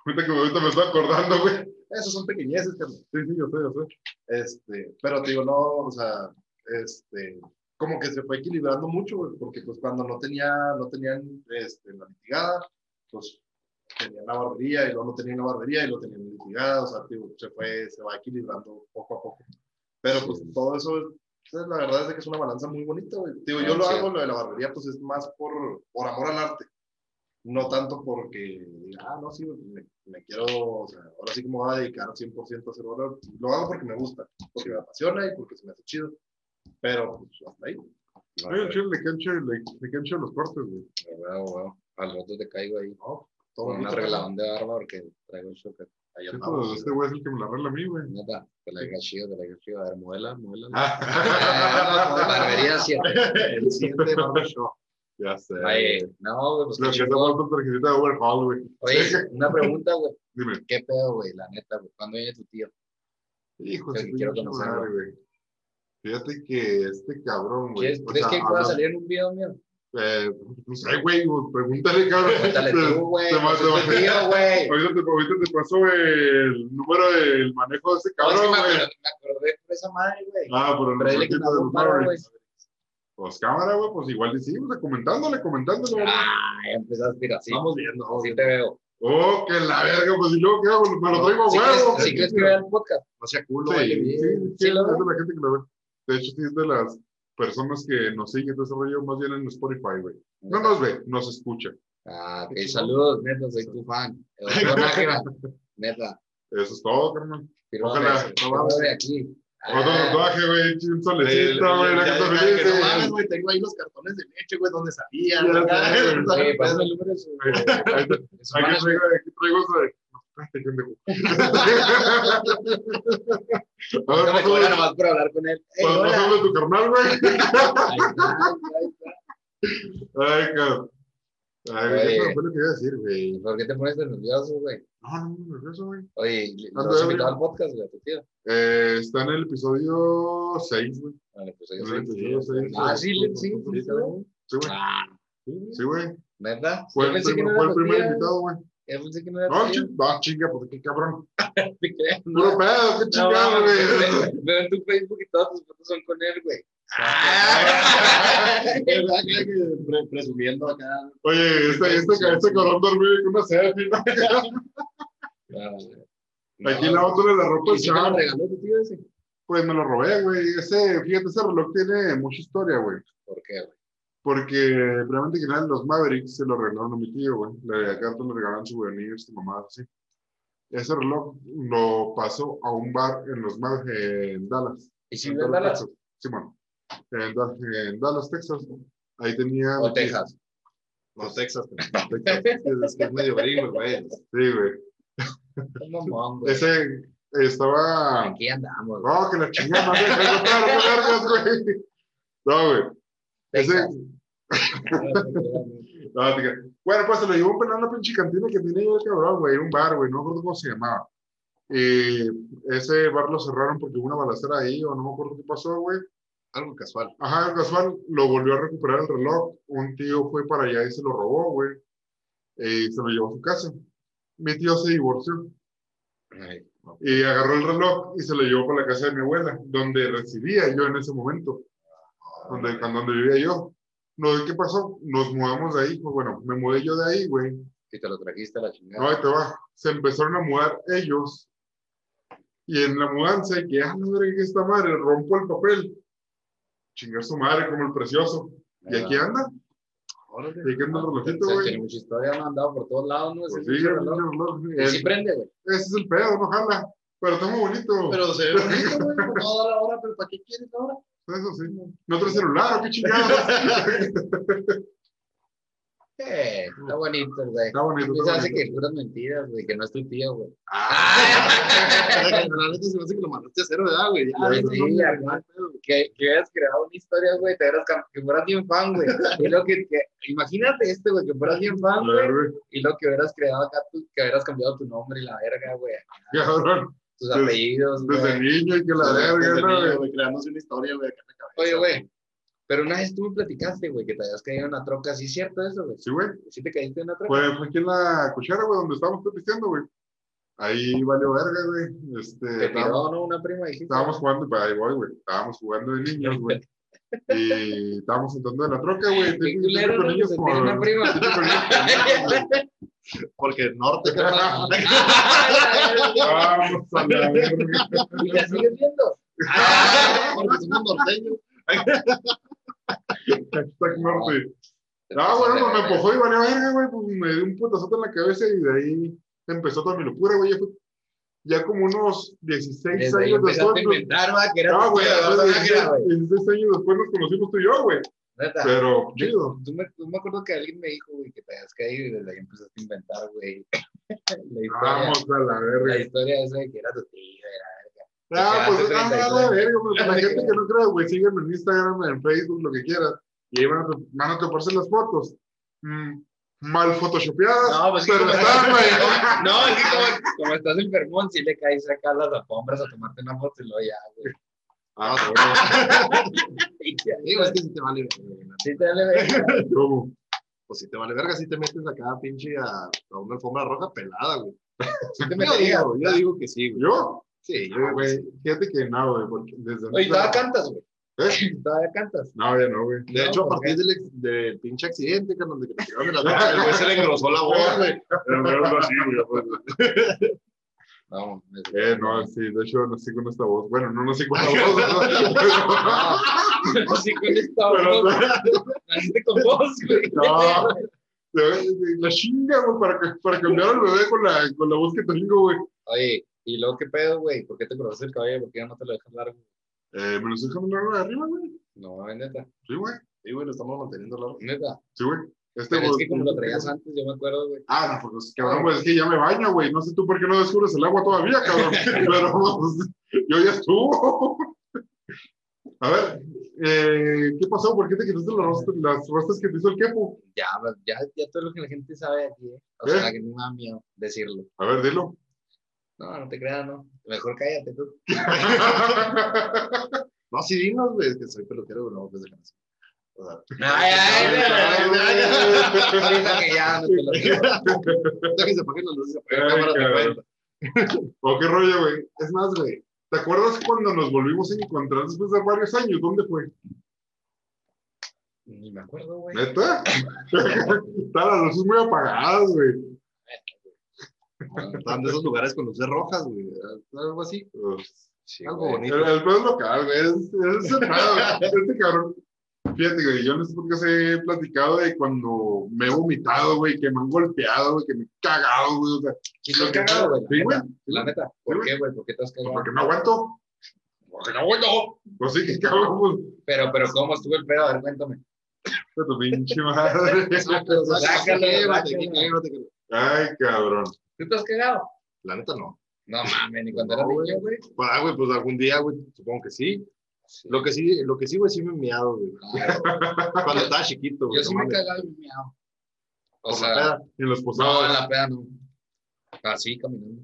Ahorita que ahorita me estoy acordando, güey.
Esos son pequeñeces, carnal.
Sí, sí, yo sé, yo sé.
Este, pero te digo, no, o sea, este, como que se fue equilibrando mucho, güey, porque pues cuando no tenía, no tenían, este, la litigada, pues tenían la barbería y luego no tenían la barbería y lo tenían litigada, o sea, te digo, se fue, se va equilibrando poco a poco. Pero pues
Sí.
todo eso, la verdad es que es una balanza muy bonita, güey. Digo, yo
Ah,
lo
sí.
hago, lo de la barbería, pues es más por, por amor al arte. No tanto porque, ah, no, sí, me, me quiero, o sea, ahora sí me voy a dedicar 100% a hacer oro. Lo hago porque me gusta, porque me apasiona y porque se me hace chido. Pero, pues, hasta ahí.
Oye, chile le cancho, le, le cancho los cortes, güey.
Al rato te caigo ahí.
¿no?
Con un arregladón de barba porque traigo el.
Ahí
Sí, pues, este güey es el que me la arregla a mí, güey.
Neta, te la diga chido, te la diga chido. A ver, muela, muela.
Ah,
Barbería siempre.
El siguiente barbershop.
ya sé.
Oye, no, güey, pues
que el tarjetita de Overhaul, güey.
Oye, una pregunta, güey.
Dime.
¿Qué pedo, güey? La neta, güey. ¿Cuándo viene tu tío?
Hijo de
quiero conocerlo.
güey. Fíjate que este cabrón, güey.
¿Quieres-
o
¿Crees
sea,
que pueda salir en un video mío?
Eh, no sé, güey, güey, pregúntale, cabrón. Te-
tú, güey. güey.
Ahorita te, ahorita te paso el número del manejo de ese
No, es que
cabrón,
me
güey.
acordé, por esa madre, güey.
Ah,
Pero que paro,
Maverick.
güey.
Pues cámara, güey, pues igual sí, o sea, comentándole, comentándole, güey.
Ah, ya empezaste, mira, sí.
Vamos viendo. viendo.
te veo.
Oh, que la verga, pues y luego, ¿qué hago? Me lo traigo a
¿Sí
huevo.
crees, sí crees que vea el podcast?
No sea culo,
Sí,
güey.
sí, sí,
Sí,
sí,
lo
es
veo.
de la gente que lo ve. De hecho, sí es de las personas que nos siguen de ese rollo, más bien en Spotify, güey. No nos ve, nos escucha.
Ah, ok, saludos, neta, soy tu fan. Neta.
Eso es todo, carnal. Ojalá, no vamos.
de aquí.
Otro
Ah,
tatuaje, güey, un solecito, güey, la que te
no mames, güey, tengo ahí los cartones de leche, güey, donde
de su
Aquí traigo, pendejo. A ver,
No me nomás por hablar con él.
Tu carnal, güey. Ay, cabrón. Ay,
Oye.
eso fue lo que iba a decir, güey.
¿Por qué te pones tan nervioso, güey?
No, no, no, nervioso, güey.
Oye, ¿lo
Ando
has
ebrio.
invitado al podcast, güey, tío?
Eh, está en el episodio 6, güey. En
ahí
el episodio
Ah, sí, sí, sí, sí,
con- Sí, güey.
Ah,
Sí, güey.
¿verdad?
Fue el primer, invitado, güey.
Yo pensé que no era
No, no, chinga, pues qué cabrón.
Te ¿no?
Puro pedo, qué chingado, güey.
ve- Veo en tu Facebook y todas tus fotos son con él, güey.
Presumiendo acá.
Oye, este, este, este cabrón dormido con una selfie, ¿no?
Güey.
Aquí
No,
lavándole la ropa
¿Y si te lo
chavo.
regaló tu tío ese?
Pues me lo robé, güey. Ese, fíjate, ese reloj tiene mucha historia, güey.
¿Por qué, güey?
Porque, realmente que los Mavericks se lo regalaron a mi tío, güey. Le acá le regalaron souvenirs, su mamá, así. Ese reloj lo pasó a un bar en los Mavericks, en Dallas.
¿Y si
en
Dallas?
Texas. Sí, bueno. En, en Dallas, Texas. Ahí tenía.
O Texas.
No, Texas. Texas. Es que es medio gringo, güey.
Sí, güey. Ese estaba.
Aquí andamos.
No, que la chingada, no de güey. No.
Texas.
No, bueno, pues se lo llevó un pelado a la pinche cantina que tenía el cabrón, güey, un bar, güey, no me acuerdo cómo se llamaba. Y ese bar lo cerraron porque hubo una balacera ahí, o no me acuerdo qué pasó, güey.
Algo casual.
Ajá, casual, lo volvió a recuperar el reloj. Un tío fue para allá y se lo robó, güey. Y se lo llevó a su casa. Mi tío se divorció
Ay,
y agarró el reloj y se lo llevó para la casa de mi abuela, donde residía yo en ese momento, donde, donde vivía yo. No, ¿qué pasó? Nos mudamos de ahí, pues bueno, me mudé yo de ahí, güey.
Y te lo trajiste a la chingada.
No, ahí te va. Se empezaron a mudar ellos. Y en la mudanza, y que, ah, no, que esta madre, rompo el papel. Chingar su madre como el precioso. Y aquí anda,
Órale.
y aquí anda el relojito, güey.
tiene mucha historia, me han dado por todos lados, ¿no?
Pues sí, el.
Y sí
El-
prende, güey.
Ese es el pedo, no jala. Pero está muy bonito.
Pero se ve bonito, güey. por Toda la hora, pero ¿para qué quieres ahora?
Eso sí. No trae celular, ¿o qué chingados.
Eh, está bonito, güey.
Está bonito. Está
hace que puras mentiras, güey, que no es tu tío, güey.
Se me hace que lo mandaste a cero, ¿verdad, güey?
Ah,
Ya,
sí,
no, no,
además. Que, que hubieras creado una historia, güey, te hubieras que fueras bien fan, güey. Y lo que, que- imagínate este, güey, que fueras bien fan, güey.
güey.
Y lo que hubieras creado acá, tú, que hubieras cambiado tu nombre y la verga, güey.
Cabrón.
Tus
Desde-
apellidos,
Desde niño y que la verga, ¿no, güey?
creándose una historia, güey, acá en la cabeza.
Oye, güey, pero una vez tú me platicaste, güey, que te habías caído en una troca, ¿sí es cierto eso, güey?
Sí, güey.
¿Sí te caíste en una troca?
Fue aquí en la cuchara, güey, donde estábamos pisteando, güey. Ahí valió verga, güey. Este,
Te
estábamos,
¿no? Una prima, dijiste.
estábamos jugando, para ahí voy, güey. Estábamos jugando de niños, güey. Y estábamos sentando en la troca, güey.
Qué culero,
niños
se
como-
una prima.
niños
Porque el norte.
Vamos a la verga.
¿Y la sigues viendo?
Porque somos norteños.
Hashtag norte. Ah, bueno, pues me empujó y valió verga, güey. Pues me dio un putazote en la cabeza y de ahí empezó toda mi locura, güey. Ya, como unos 16
Desde ahí
años después.
a
nos-
inventar, va, que era
No,
tu
güey,
tío, ¿verdad?
después de
Que era, güey.
16 años después nos conocimos tú y yo, güey.
Neta.
Pero, chido.
Tú me, tú me acuerdo que alguien me dijo, güey, que te habías caído y desde ahí empezaste a inventar, güey. La historia,
Vamos a la
la
verga.
historia esa de que era tu tío, era
Ah,
que
pues,
hace
ah,
32.
la verga, la gente que no cree, güey, sígueme en Instagram, en Facebook, lo que quieras. Y ahí van a, van a toparse las fotos. Mm, mal photoshopeadas,
No, pues,
pero están, güey.
No, que como, como estás enfermón, si le caes acá a las alfombras a tomarte una foto y luego ya, güey.
Ah,
ya,
Digo, es que si te vale verga.
Sí te vale verga.
¿Cómo?
Pues si te vale verga, si te metes acá, pinche, a, a una alfombra roja pelada, güey.
Sí te
Yo digo, yo digo que sí, güey.
¿Yo?
Sí, yo
Ah, güey, fíjate que no, güey, porque desde...
Oye, todavía cantas, güey.
¿Eh?
Todavía cantas.
No, ya no, güey.
De hecho, a
¿por
partir del, pinche accidente, que te tiraron de la droga, el güey se le engrosó la voz, güey.
Pero no así, güey.
No,
Eh, no, sí, de hecho nací con esta voz. Bueno, no nací con la voz,
No, sí, con esta voz, naciste con voz, güey.
No. la chinga, güey, para, que- para cambiar al bebé con la, con la voz que tengo, güey.
Oye, ¿y luego qué pedo, güey? ¿Por qué te cortaste el cabello? ¿Por qué ya no te lo dejas largo?
Eh, me lo estoy dejando largo de arriba, güey.
No, neta,
Sí, güey.
Sí, güey, lo estamos manteniendo largo.
neta.
Sí, güey. Este,
Pero es
güey,
que como lo traías antes, yo me acuerdo, güey.
Ah, no, pues cabrón, pues es que ya me baño, güey. No sé tú por qué no descubres el agua todavía, cabrón. Pero pues, yo ya estuvo. A ver, eh, ¿qué pasó? ¿Por qué te quitaste las rostas, las rostas que te hizo el quepo?
Ya, ya, ya todo lo que la gente sabe aquí, ¿eh? O
¿Eh?
sea, que no me da miedo decirlo.
A ver, dilo.
No, no te creas, no. Mejor cállate tú.
No, sí, dinos, güey, es que soy güey, no, pues de canción.
Ay, ay, ay, ay, ay. Ahorita que ya no
luces, cámara, te cuento.
¿O qué rollo, güey? Es más, güey. ¿Te acuerdas cuando nos volvimos a encontrar después de varios años? ¿Dónde fue?
Ni me acuerdo, güey.
¿Neta? Están las luces muy apagadas, güey.
Estaban de esos lugares con luces rojas, güey. Algo así.
Pues,
Sí,
Algo
güey.
bonito.
El, el es local, güey. Es, es güey. Este cabrón. Fíjate, güey, yo en este podcast he platicado de cuando me he vomitado, güey, que me han golpeado, güey, que me he cagado, güey. O sea,
¿Quién te has cagado, güey?
Sí,
La
güey.
neta, La neta. ¿Por
güey.
qué, güey? ¿Por qué te has cagado?
porque no aguanto. Porque no aguanto. Pues sí, que cabrón, pues.
Pero, pero, ¿cómo estuvo el pedo? A ver, cuéntame.
tu pinche madre. Ay, cabrón.
¿Tú te has cagado?
La neta no.
No mames, ni cuando
No, güey.
niño, güey.
Ah, güey, pues algún día, güey, supongo que sí. Lo que sí, lo que sí, güey, sí me he miado, güey. Cuando estaba chiquito, güey.
Yo sí me he cagado y me he meado. O sea,
peda.
Y los
no, en
posados.
la peda no. Así, caminando.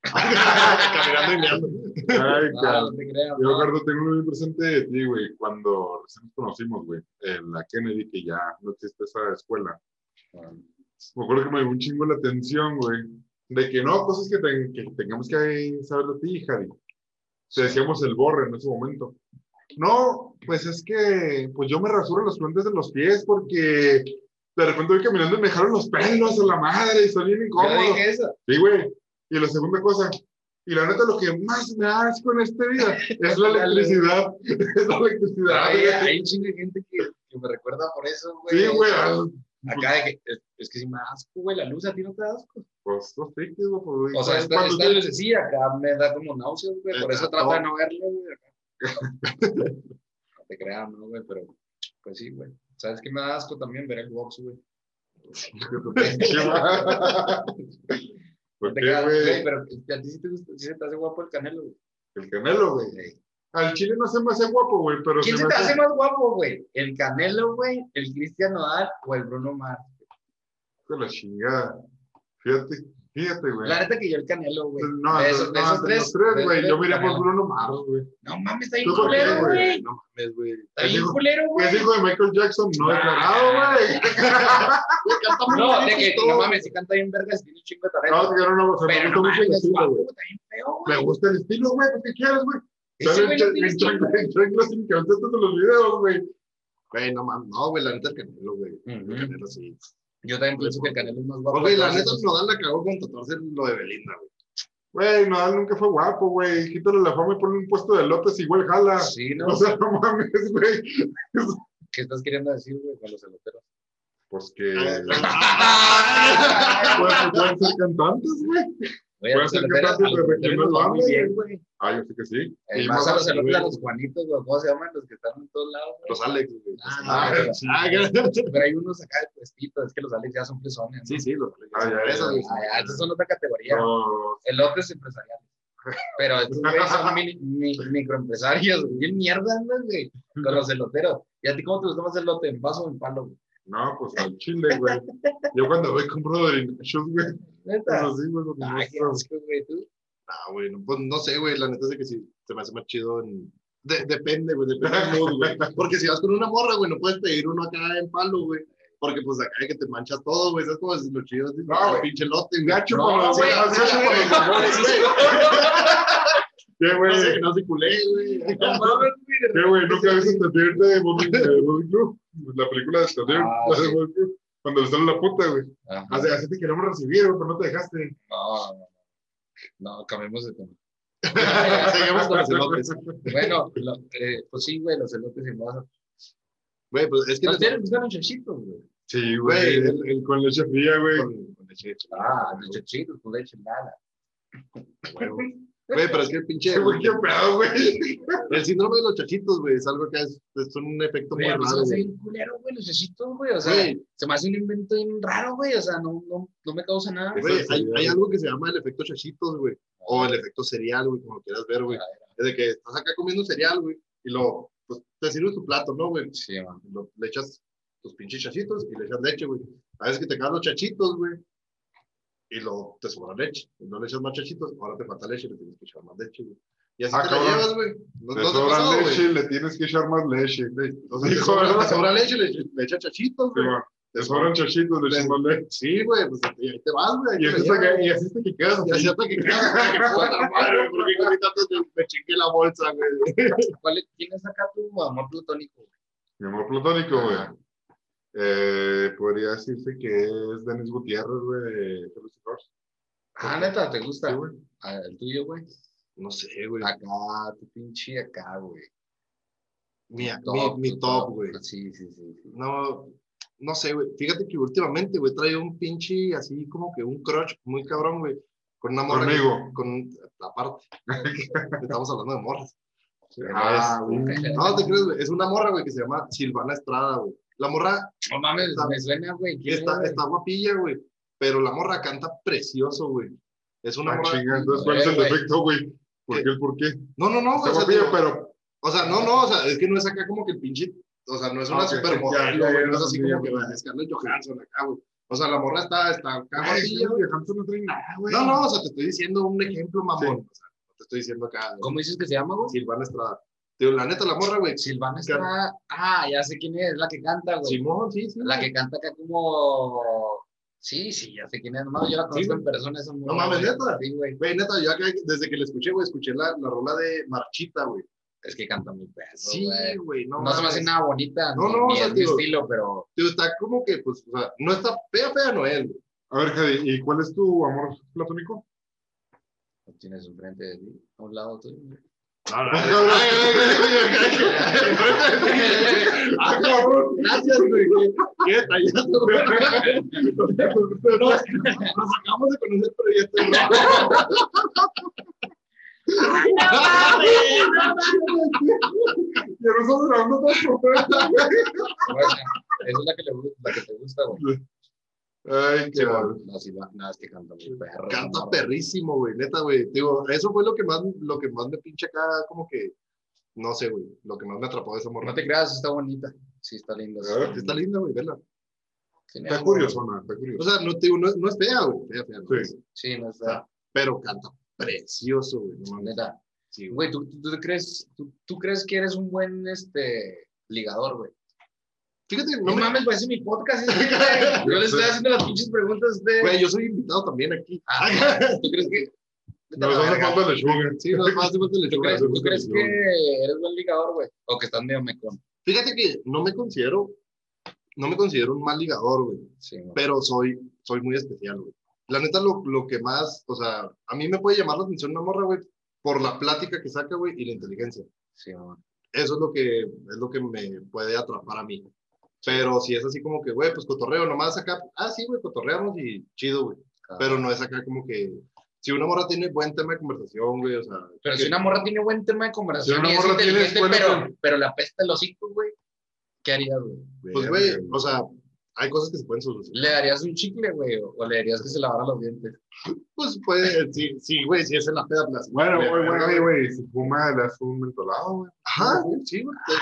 Caminando y meando.
Ay,
No,
cabrón.
no te creas.
Yo,
no.
Ricardo, tengo muy presente de ti, güey, cuando recién nos conocimos, güey, en la Kennedy, que ya no existe esa escuela. Me acuerdo que me dio un chingo la atención, güey, de que no, cosas que, ten- que tengamos que saber de ti, Jadi. Te decíamos el borre en ese momento. No, pues es que, pues yo me rasuro las plantas de los pies porque de repente voy caminando y me jalan los pelos a la madre y estoy bien
Yo
incómodo.
dije eso.
Sí, güey. Y la segunda cosa, y la neta, lo que más me asco en esta vida es la electricidad. es la electricidad.
Hay, un chingo de gente que, que me recuerda por eso, güey.
Sí, güey.
Acá de que, es, que si me da asco, güey, la luz a ti no te da asco.
Pues no sé qué, güey. pues,
O sea, esta,
yo-
lucecilla acá me da como náuseas, güey. Por eso
Eh,
trato de
no.
verlo, güey. No te creas, no, güey, pero pues sí, güey. ¿Sabes qué me da asco también? Ver el box, güey.
¿Por
No te
qué, güey,
pero a ti sí te gusta, sí se te hace guapo el canelo, güey.
El canelo, güey. Al chile no se me hace guapo, güey, pero
¿Quién
se
te hace más guapo, güey? ¿El Canelo, güey? ¿El Cristian Nodal o el Bruno Mars?
Con la chingada. Fíjate, fíjate, güey.
La neta que yo el Canelo, güey.
No,
de esos, de
no,
esos
de
tres.
los tres,
de
güey.
esos
Yo
tres,
miré por. Bruno Mars, güey.
No mames, está bien
¿Tú por qué,
culero,
güey?
No mames, güey.
Está bien culero,
Es
güey.
hijo de Michael Jackson, no declarado, güey.
No, de que no mames, si canta bien vergas, tiene un chingo de talento.
No, que no, no, me
Pero no
gusta mucho el
mames,
estilo,
guapo,
güey.
está bien feo,
Me
güey.
gusta el estilo, güey. ¿Qué quieres, güey? En chancla- sin calcetas de los videos, güey.
Güey, no mames. No, güey, la neta el Canelo, güey. Canelo sí.
Yo también pienso que el Canelo es más guapo. De
la neta. Nodal la cagó con tatuarse lo de Belinda, güey.
Güey, Nodal nunca fue guapo, güey. Quítale la fama y ponle un puesto de López, igual jala.
Sí, ¿no?
O sea, no mames, güey.
¿Qué estás queriendo decir, güey, con los eloteros?
Pues que. Pues que pueden ser cantantes, güey. Puede
los
ser que
a los
de regional
muy bien, güey.
Ah, yo sé que sí.
Eh,
Y
más a los a los Juanitos, güey, ¿cómo se llaman? Los que están en todos lados.
Los Alex, güey.
Ah,
Ah,
pero-.
Ah.
Pero hay unos acá de puestitos, es que los Alex ya son fresones. ¿no?
Sí, sí, los Alex.
Ah, ya,
Esos,
son otra categoría.
Los-
Elotes empresariales. Pero estos güeyes son microempresarios, güey, bien mierdas, güey, con los eloteros. ¿Y a ti cómo te gusta más el elote? ¿En vaso o en palo? güey?
No, pues al chile, güey. Yo cuando voy compro dorinachos, güey.
Neta.
Pues así, güey, lo que
asco, güey, tú.
Ah, güey, no, pues no sé, güey, la neta es de que sí, se me hace más chido en... de- depende, güey, depende del mood, güey. Porque si vas con una morra, güey, no puedes pedir uno acá en palo, güey. Porque pues acá hay que te manchas todo, güey, ¿sabes cómo es lo chido?
No,
pinche lote, güey.
Gacho los
güey,
gacho
sí,
los amores, güey. ¿Qué,
No sé, no se culé, güey.
No mames, güey, de
¿Qué, güey? ¿Nunca viste Estatir de Club? La película de Estatir,
Ah,
la de. Bobby Club. Cuando le sale la puta, güey. Así, así te queremos recibir, güey, pero no te dejaste.
No, no, no, cambiemos de tema.
Seguimos con los elotes.
Bueno, lo- eh, pues sí, güey, los elotes en vaso.
Güey, pues es que...
¿No
les-
tienen gustan los chachitos, güey?
Sí, güey.
Güey.
El, el con leche fría, güey.
Con, con leche.
Ah, los chachitos con leche nada.
Güey, Güey, pero es que el pinche...
Güey, qué pedo, güey.
El síndrome de los chachitos, güey, es algo que es, es un efecto muy
mí se me
raro,
hace bien culero, güey, los chachitos, güey. O sea,
Güey.
se me hace un invento bien raro, güey. O sea, no, no, no me causa nada.
Güey,
hay,
sí,
hay
güey.
algo que se llama el efecto chachitos, güey. O el efecto cereal, güey, como lo quieras ver, güey. Es de que estás acá comiendo cereal, güey, y lo, pues, te sirves tu plato, ¿no, güey?
Sí, man.
Lo- le echas tus pinches chachitos y le echas leche, güey. A veces que te quedan los chachitos, güey, y lo, te sobra leche. Y no le echas más chachitos, ahora te falta leche, le tienes que echar más leche, güey. Y así
Ah,
te la llevas, güey. No,
Te
no te ha
sobra
pasado,
leche, le tienes que echar más leche.
Sea, te sobra, te sobra leche, le, le echas chachitos, güey.
Te sobran chachitos, le echas más leche.
Sí, güey, pues y ahí te vas, güey.
Y así hasta que, y así hasta que quedas
Y así hasta que quedas, que madre, güey, ¿por qué comí tanto? Yo Me chingué la bolsa, güey.
¿Cuál es- ¿Quién es acá tu amor platónico? güey?
Mi amor platónico, güey. Eh, podría decirse que es Denis Gutiérrez, güey, de Hello Horse.
Ah, neta, ¿te
Sí,
gusta?
güey.
Ah, el tuyo, güey.
No sé, güey.
Acá, tu pinche acá, güey.
mi,
Tu
mi, top, güey.
Sí, sí, sí. sí.
No, no sé, güey. Fíjate que últimamente, güey, trae un pinche, así como que un crush muy cabrón, güey. Con una morra. que-
Conmigo.
Con, aparte. Estamos hablando de morras.
Ah,
Es-
güey.
no, te crees, güey. Es una morra, güey, que se llama Silvana Estrada, güey. La morra
No mames,
Está-
me suena, güey. ¿quién
está,
es, güey?
está guapilla, güey. Pero la morra canta precioso, güey. Es una
Ah,
morra.
chinga, entonces, ¿cuál es
Eh,
el defecto, güey? ¿Por
¿Qué?
qué el por qué?
No, no, no,
Está.
O sea, digo,
pero
o sea, no, no, o sea, es que no es acá como que el pinche. O sea, no es una
Ah, ok,
supermodelo, güey. No es así como que va, Scarlett Johansson acá, güey. O sea, la morra está, está acá guapilla.
Johansson no trae nada, güey.
No, no, o sea, te estoy diciendo un ejemplo, mamón. O sea, no te estoy diciendo acá.
¿Cómo dices que se llama, güey?
Silvana Estrada. Digo, la neta, la morra, güey.
Silvana está. Ah, ya sé quién es, la que canta, güey.
Simón, sí, sí.
La que canta acá como. Sí, sí, ya sé quién es. No, yo la conozco
Sí,
en persona. Esa
No mames,
güey.
neta.
Sí, güey.
Güey, neta, yo acá, desde que la escuché, güey, escuché la, la rola de Marchita, güey.
Es que canta muy perro,
Sí,
güey.
güey, no
No, se me hace nada bonita.
No,
ni-
no, o
ni
sea,
es mi
digo-
estilo, pero.
Digo, está como que, pues, o sea, no está fea, fea, no es, güey.
A ver, Javi, ¿y cuál es tu amor platónico?
Lo tienes enfrente de ti, a un lado tuyo.
Ah, gracias, güey. Nos acabamos de conocer, pero ya estoy
esa es te gusta.
Ay, qué
Sí,
mal.
güey. No, sí, nada, es que canta muy perro.
Canta
no,
perrísimo, güey, neta, güey. Digo, eso fue lo que más, lo que más me pinche acá, como que, no sé, güey, lo que más me atrapó de esa morra.
No te creas, está bonita. Sí, está linda. sí.
Ah,
Está linda, güey, verla.
Tiene
Está curioso, ¿no? Está
O
curioso.
sea, no, te no, es- no es fea, güey, fea, fea, no
Sí.
es.
Sí, no
O
está.
sea, pero canta precioso, güey. No.
Neta.
Sí, güey.
Güey, ¿tú, tú, tú crees, tú, tú crees que eres un buen este, ligador, güey?
Fíjate,
No
no me
mames, parece mi podcast. este, güey. Yo le estoy haciendo las pinches preguntas usted.
Güey, yo soy invitado también aquí.
Ah, ¿Tú crees que.?
Nos hace falta lechuga.
Sí, de
¿Tú
lechuga.
crees, tú crees que eres buen ligador, güey? O que estás medio mecón.
Fíjate que no me considero, no me considero un mal ligador, güey.
Sí, güey.
Pero soy, soy muy especial, güey. La neta, lo, lo que más, o sea, a mí me puede llamar la atención una morra, güey, por la plática que saca, güey, y la inteligencia.
Sí, güey.
Eso es lo que, es lo que me puede atrapar a mí. Pero si es así como que, güey, pues cotorreo nomás acá, ah, sí, güey, cotorreamos y chido, güey.
Claro.
Pero no es acá como que, si una morra tiene buen tema de conversación, güey, o sea.
Pero
que-
si una morra tiene buen tema de conversación
Si una morra tiene
pero,
con-
pero la pesta el hocico, güey, ¿qué harías, güey?
Pues, güey, o sea, hay cosas que se pueden solucionar.
¿Le darías un chicle, güey? O, le darías que se lavara los dientes?
Pues puede, sí, sí, güey, si es en la peda, pues,
Bueno, güey, güey, güey, si fuma, le hace un mentolado, güey.
Ajá, sí, güey.
Ah,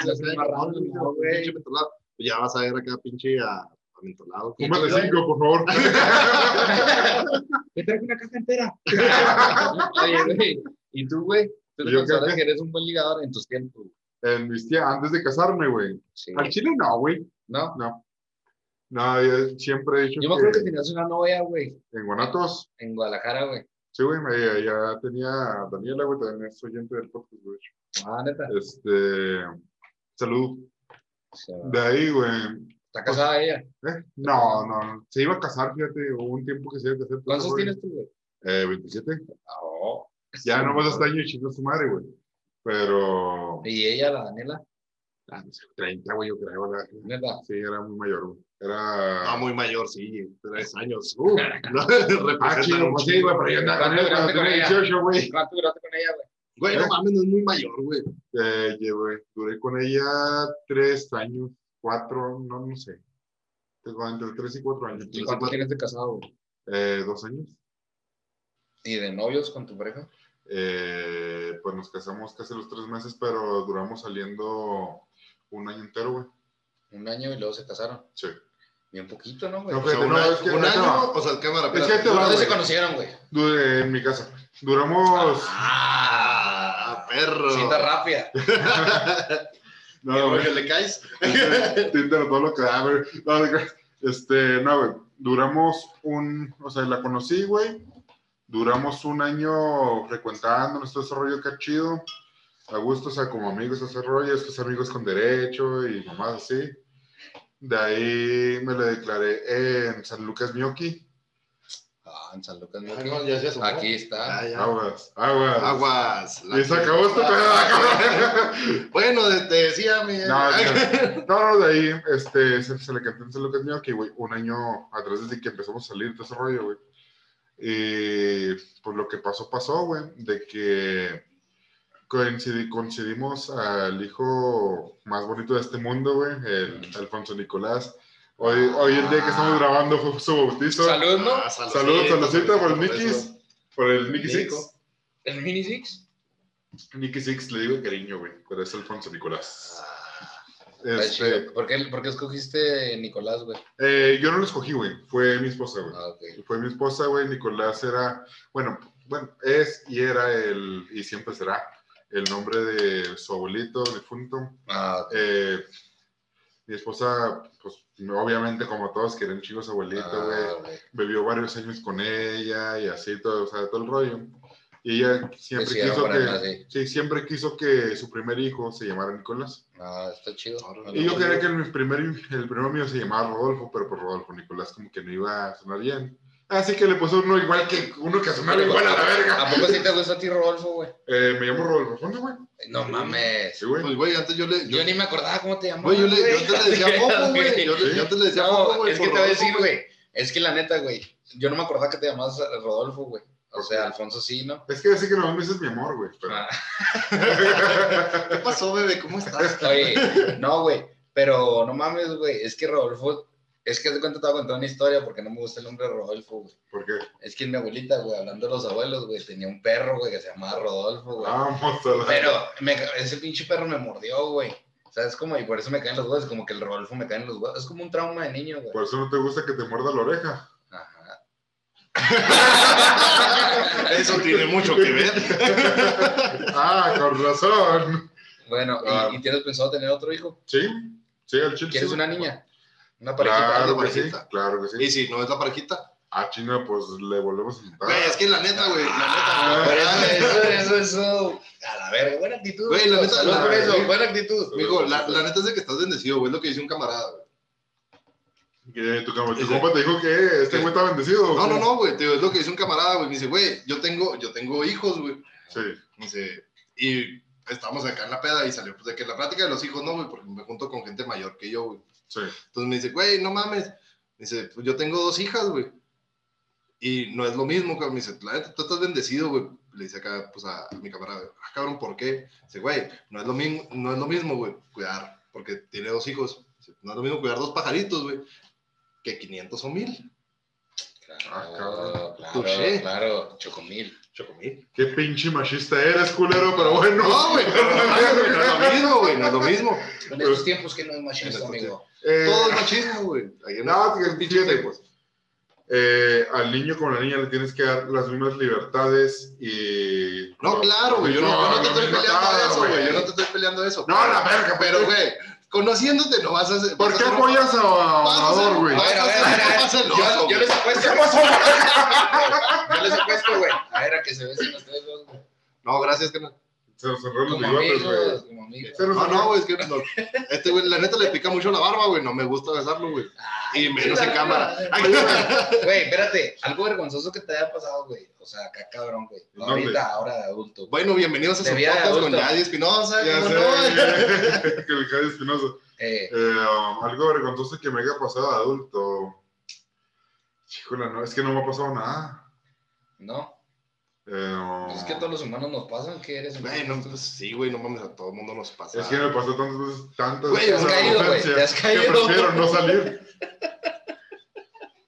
mentolado. Pues ya vas a ver acá pinche a, a mentolado.
¿Y
Fuma
tú,
de
güey?
cinco, por favor.
Me traje una caja entera. Oye, güey, ¿y tú, güey? ¿Tú te
¿Yo
consideras que eres un buen ligador en tus tiempos?
En mis tías, antes de casarme, güey.
Sí.
Al chile no, güey.
¿No?
No. No, yo siempre he dicho
Yo me
que,
acuerdo que tenías una novia, güey,
en Guanatos,
en Guadalajara, güey.
sí, güey, me- ya tenía a Daniela, güey, también es oyente del podcast, güey.
Ah, neta.
Este, salud. De ahí, güey.
¿Está casada ella?
¿eh? No, no, se iba a casar, fíjate, hubo un tiempo que se iba a casar.
¿Cuántos tienes tú, güey?
Eh, 27.
Oh.
Ya
Sí,
no más
güey.
año y chingó su madre, güey. Pero,
¿Y ella, la Daniela?
ah, no sé, 30, güey, yo creo, la-
Neta.
Sí, era muy mayor, güey. Era...
Ah, muy mayor, sí, tres años. Uh,
Ah,
representan
chido, pues sí,
chingo,
güey, pero yo andaba
¿Cuánto duraste con ella?
18, güey.
¿Cuánto duraste con ella, güey?
No mames, no es muy mayor, güey.
Eh, llevé- duré con ella tres años, cuatro, no, no sé. Entre tres y cuatro años.
¿Y cuánto tienes de casado, güey?
Eh, dos años.
¿Y de novios con tu pareja?
Eh, pues nos casamos casi los tres meses, pero duramos saliendo un año entero, güey.
Un año y luego se casaron.
Sí.
Bien poquito, ¿no, güey?
No,
O sea,
Fíjate,
un,
no,
año,
es que
un año,
va.
o sea, cámara,
Es que
espérate.
ahí te va,
¿Dónde se conocieron, güey?
En mi casa. Duramos.
Ah, perro.
Cita rápida.
No,
¿Qué
güey.
le caes?
Tinder, todo lo que da, güey. No, este, no, güey. Duramos un, o sea, la conocí, güey. Duramos un año frecuentando nuestro desarrollo acá chido. A gusto, o sea, como amigos ese rollo, estos amigos con derecho y mamás así. De ahí me le declaré en San Lucas
En San Lucas. Mickey.
no, ya asomó.
Aquí está.
Ah, ya.
Aguas, aguas.
Aguas.
Y se acabó pedo.
Bueno, te decía mi.
No, no, de ahí, este, se, se le cantó en San Lucas Mickey, güey, un año atrás desde que empezamos a salir, todo ese rollo, güey. Y pues lo que pasó, pasó, güey, de que coincidi- coincidimos al hijo más bonito de este mundo, güey, el Alfonso Nicolás. Hoy, hoy el día que estamos grabando fue su bautizo.
Salud, ¿no?
Ah,
Saludos, saludcita por el. Nikis, por el Nicky Six.
¿El Mini Six?
Nicky Six le digo cariño, güey, pero es Alfonso Nicolás.
Ah,
Este.
¿Por qué, por qué escogiste Nicolás, güey?
eh, yo no lo escogí, güey, fue mi esposa, güey.
Ah, ok.
Fue mi esposa, güey. Nicolás era, bueno, bueno, es y era el, y siempre será, el nombre de su abuelito difunto.
Ah, ok.
Eh, mi esposa, pues, obviamente, como todos, quieren chicos abuelito, güey.
Ah, güey.
Vivió varios años con ella y así, todo, o sea, todo el rollo. Y ella siempre
Decidieron
quiso
ponerlo
que, sí, siempre quiso que su primer hijo se llamara Nicolás.
Ah, está chido.
Y yo quería que el primer, el primero mío se llamara Rodolfo, pero por Rodolfo Nicolás como que no iba a sonar bien. Así que le puse uno igual que uno que sonara igual a la verga.
¿A poco sí te gusta a ti, Rodolfo, güey?
Eh, me llamo Rodolfo Fonte, güey.
No mames.
Sí, güey.
Pues, güey, antes yo le.
Yo
Yo,
ni me acordaba cómo te llamabas.
güey, yo, le, yo antes le decía poco, güey. Yo, antes le decía
No,
poco, güey.
es que te voy a decir, güey. Es que la neta, güey. Yo no me acordaba que te llamabas Rodolfo, güey. O
¿Por
sea? Alfonso sí, ¿no?
Es que así que no me dices mi amor, güey. pero-
Ah.
¿Qué pasó, bebé? ¿Cómo estás?
Oye, no, güey. Pero no mames, güey. Es que Rodolfo. Es que de cuenta te voy a contar una historia porque no me gusta el nombre Rodolfo, güey.
¿Por qué?
Es que mi abuelita, güey, hablando de los abuelos, güey, tenía un perro, güey, que se llamaba Rodolfo, güey.
Vamos a la...
Pero me- ese pinche perro me mordió, güey. ¿Sabes cómo? Y por eso me caen los huevos, como que el Rodolfo me caen los huevos. Es como un trauma de niño, güey.
Por eso no te gusta que te muerda la oreja.
Ajá.
Eso tiene mucho que ver.
Ah, con razón.
Bueno, ¿y-
Ah.
¿y, tienes pensado tener otro hijo?
Sí, sí, al chile.
¿Quieres
sí.
una niña? Una parejita.
Claro
una
sí, claro que sí.
Y si no es la parejita.
Ah, chinga, pues le volvemos a sentar.
Güey, es que la neta, güey. La
Ah.
Neta.
eso, eso, eso, eso. A la verga, buena actitud.
Güey, la neta, la-
por eso,
güey.
buena actitud.
Mijo, la, la neta es de que estás bendecido, güey. Es lo que dice un camarada, güey.
Que tu, cam- tu compa te dijo que este güey está bendecido.
No, no, no, güey. te digo, Es lo que dice un camarada, güey. Me dice, güey, yo tengo, yo tengo hijos, güey.
Sí.
Me Dice, y estábamos acá en la peda y salió pues, de que la plática de los hijos, no, güey, porque me junto con gente mayor que yo, güey. Entonces me dice, güey, no mames. Me dice, pues yo tengo dos hijas, güey. Y no es lo mismo, cabrón. Me dice, la tú estás bendecido, güey. Le dice acá, pues a, mi camarada, ah, cabrón, ¿por qué? Dice, güey, no es lo mismo, no es lo mismo, güey, cuidar, porque tiene dos hijos. No es lo mismo cuidar dos pajaritos, güey, que 500 o 1000.
Ah,
Claro,
cabrón.
claro,
Touché.
claro, chocomil.
Chocomil.
Qué pinche machista eres, culero, pero bueno.
No, güey, pero no, güey, no es lo mismo, güey, no es lo mismo.
En estos tiempos que no es machista, amigo.
Eh,
Todo es machismo, güey.
No, fíjate,
tiempos.
eh, al niño como a la niña le tienes que dar las mismas libertades y...
No, claro, güey. Yo no, yo no te estoy peleando eso, güey. Yo no te estoy peleando eso.
No, la verga,
Pero, güey, conociéndote no vas a hacer.
¿Por qué apoyas a Amador, güey?
A ver, a ver, a ver, Yo, yo les apuesto. Yo les apuesto, güey. A ver, a que se besen ustedes dos, güey.
No, gracias, que no.
Se nos cerró los bigotes, güey.
No, no, güey, es que no. Este güey, la neta le pica mucho la barba, güey. No me gusta besarlo, güey. Y menos en cámara.
Güey, espérate, algo vergonzoso que te haya pasado, güey. O sea, acá cabrón, güey. No ahorita, ahora de adulto.
Bueno, bienvenidos a su podcast con. Yadi Espinosa.
Ya
¿cómo
sé, que el Javi Espinosa.
Eh,
Eh, um, algo vergonzoso que me haya pasado de adulto. Híjole, no, es que no me ha pasado nada.
no,
Eh, um,
es que a todos los humanos nos pasan que eres un
Güey, no, pues sí, güey, no mames, a todo el mundo nos pasa.
es que me pasó tantas veces, tantas
Güey, has
caído, güey, te has
que
caído.
prefiero no salir.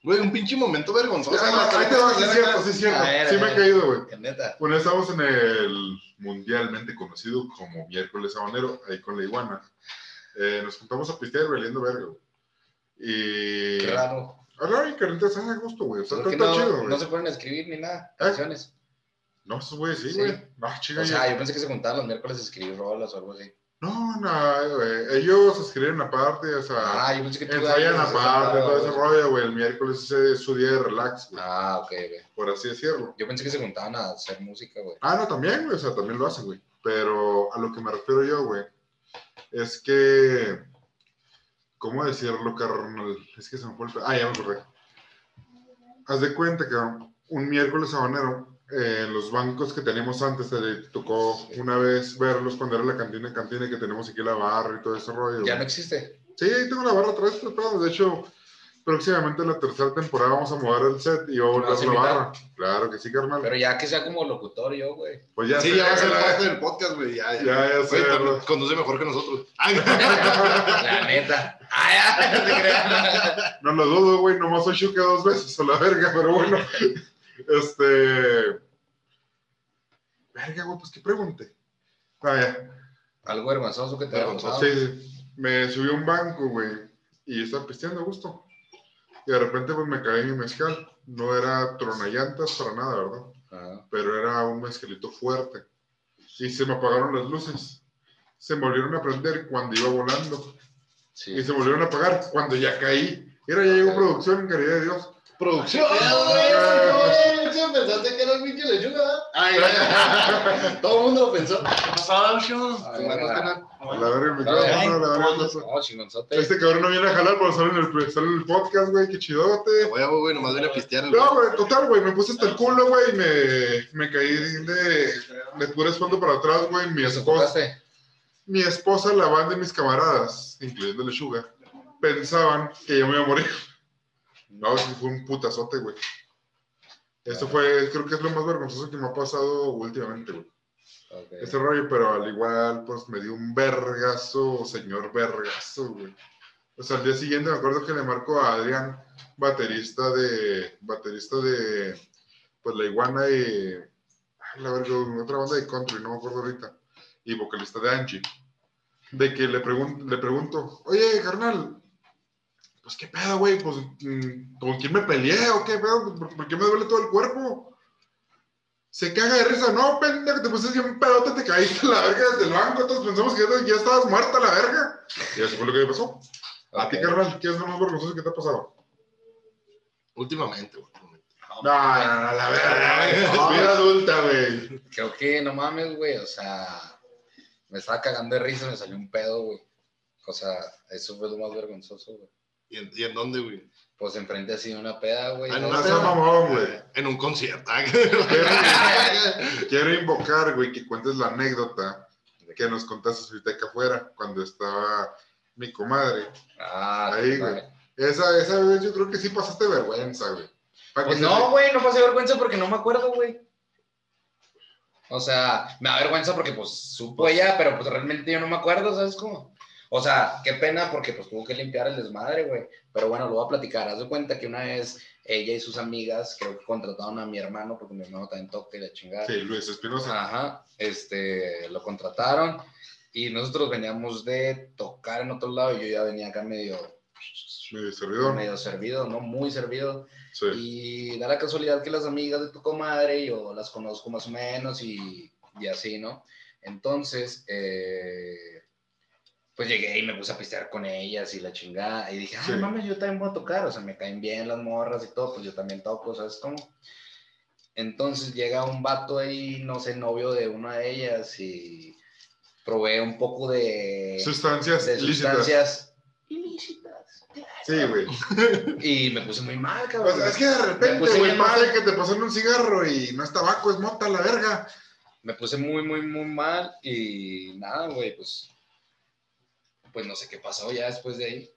Güey, un pinche momento vergonzoso.
Ah, ahí te va, sí es cierto, sí es cierto.
Ver,
Sí me he caído, güey.
Que neta.
Bueno, estamos en el mundialmente conocido como miércoles habanero, ahí con la iguana. Eh, nos juntamos a pistear valiendo verga, güey. Y...
Qué raro.
Hablar y carnitas a gusto, güey. O sea,
Porque
está
no,
chido, güey.
no se pueden escribir ni nada,
¿Eh?
canciones.
No, esos güeyes sí,
Sí.
güey. No, chica,
O sea, yo pensé que se juntaban los miércoles a escribir rolas o algo así.
No, no, güey. Ellos escriben aparte, o sea,
Ah, yo pensé que tú
ensayan aparte, todo ese rollo, güey. El miércoles es su día de relax, güey.
Ah, ok, güey.
Por así decirlo.
Yo pensé que se juntaban a hacer música, güey.
Ah, no, también, güey. O sea, también lo hacen, güey. Pero a lo que me refiero yo, güey, es que. ¿Cómo decirlo, carnal? Es que se me fue el. Ah, ya me acordé. Haz de cuenta que un miércoles habanero, eh, en los bancos que teníamos antes, te tocó una vez verlos cuando era la cantina, cantina que tenemos aquí la barra y todo ese rollo.
Ya no existe.
Sí, tengo la barra atrás, pues, pero de hecho, próximamente en la tercera temporada vamos a mover el set y va a
¿Me
volver
a
la barra. Claro que sí, carnal.
Pero ya que sea como locutor yo, güey.
pues ya
Sí,
sé,
ya va a ser
la-
parte del podcast, güey. Ya, ya.
Ya, ya sé,
Güey, conduce mejor que nosotros.
La neta. No te creas.
No lo dudo, güey, nomás soy Shuka dos veces a la verga, pero bueno. Este. Verga, güey, pues qué pregunté. Ah, ya.
Algo vergonzoso que te
Vergonzoso.
Sí, me subí a un banco, güey, y estaba pisteando a gusto. Y de repente, pues me caí en mi mezcal. No era tronallantas para nada, ¿verdad?
Ajá.
Pero era un mezcalito fuerte. Y se me apagaron las luces. Se me volvieron a prender cuando iba volando. Y se volvieron a apagar cuando ya caí. Era, ya llegó producción, en caridad de Dios.
Producción.
Pensaste que era el pinche lechuga.
Ay, Todo el mundo lo pensó.
Chingonzote.
Este cabrón no viene a jalar, pero sale en el, sale en el podcast, güey, qué chidote.
Huevo, güey, nomás viene a pistear
No, güey, total, güey, me puse hasta el culo, güey, y me, me caí de, de pura espalda para atrás, güey. Mi
¿Te
esposa, mi esposa, la banda de mis camaradas, incluyendo Sugar, pensaban que yo me iba a morir. No, sí fue un putazote, güey. Esto fue, creo que es lo más vergonzoso que me ha pasado últimamente, güey.
Ok.
Ese rollo, pero al igual, pues me dio un vergazo, señor vergazo, güey. O sea, al día siguiente me acuerdo que le marco a Adrián, baterista de, baterista de, pues la iguana y, ah, la verga, otra banda de country, no me acuerdo ahorita, y vocalista de Angie, de que le, pregun- le pregunto, oye, carnal, pues qué pedo, güey, pues, mm, ¿con quién me peleé o qué pedo? ¿Por, por qué me duele todo el cuerpo? Se caga de risa, no, pendejo, te pusiste bien pedote, te caíste a la verga desde el banco, todos pensamos que ya, ya estabas muerta a la verga. Y eso fue lo que me pasó. A ti, carnal, ¿qué es lo más vergonzoso que te ha pasado?
Últimamente, güey.
No, no, no, la verga. Vida adulta, güey.
Creo que no mames, güey. O sea, me estaba cagando de risa, me salió un pedo, güey. O sea, eso fue lo más vergonzoso, güey.
¿Y en, y en dónde, güey?
Pues enfrente así de una peda, güey.
Ah, en una
mamón, güey.
En un concierto.
Quiero, quiero invocar, güey, que cuentes la anécdota que nos contaste ahorita acá afuera, cuando estaba mi comadre.
Ah,
Ahí, güey. Esa, esa vez yo creo que sí pasaste vergüenza, güey.
Pues no, güey, no pasé vergüenza porque no me acuerdo, güey. O sea, me da vergüenza porque pues supo ella, pero pues realmente yo no me acuerdo, ¿sabes cómo? O sea, qué pena porque pues tuvo que limpiar el desmadre, güey. Pero bueno, lo voy a platicar. Haz de cuenta que una vez ella y sus amigas creo que contrataron a mi hermano, porque mi hermano también toca y la chingada.
Sí, Luis Espinosa.
Ajá, este, lo contrataron y nosotros veníamos de tocar en otro lado y yo ya venía acá medio,
Mi servidor.
medio servido, ¿no? Muy servido.
Sí.
Y da la casualidad que las amigas de tu comadre yo las conozco más o menos y, y así, ¿no? Entonces, eh, pues llegué y me puse a pistear con ellas y la chingada. Y dije, ay,
Sí.
mames, yo también voy a tocar. O sea, me caen bien las morras y todo, pues yo también toco, ¿sabes cómo? Entonces llega un vato ahí, no sé, novio de una de ellas y probé un poco de,
Sustancias
de sustancias ilícitas.
Sí, güey.
Y me puse muy mal, cabrón.
O sea, es que de repente, güey,
mal.
que te pasan un cigarro y no es tabaco, es mota, la verga.
me puse muy, muy, muy mal y nada, güey, pues, pues no sé qué pasó ya después de ahí.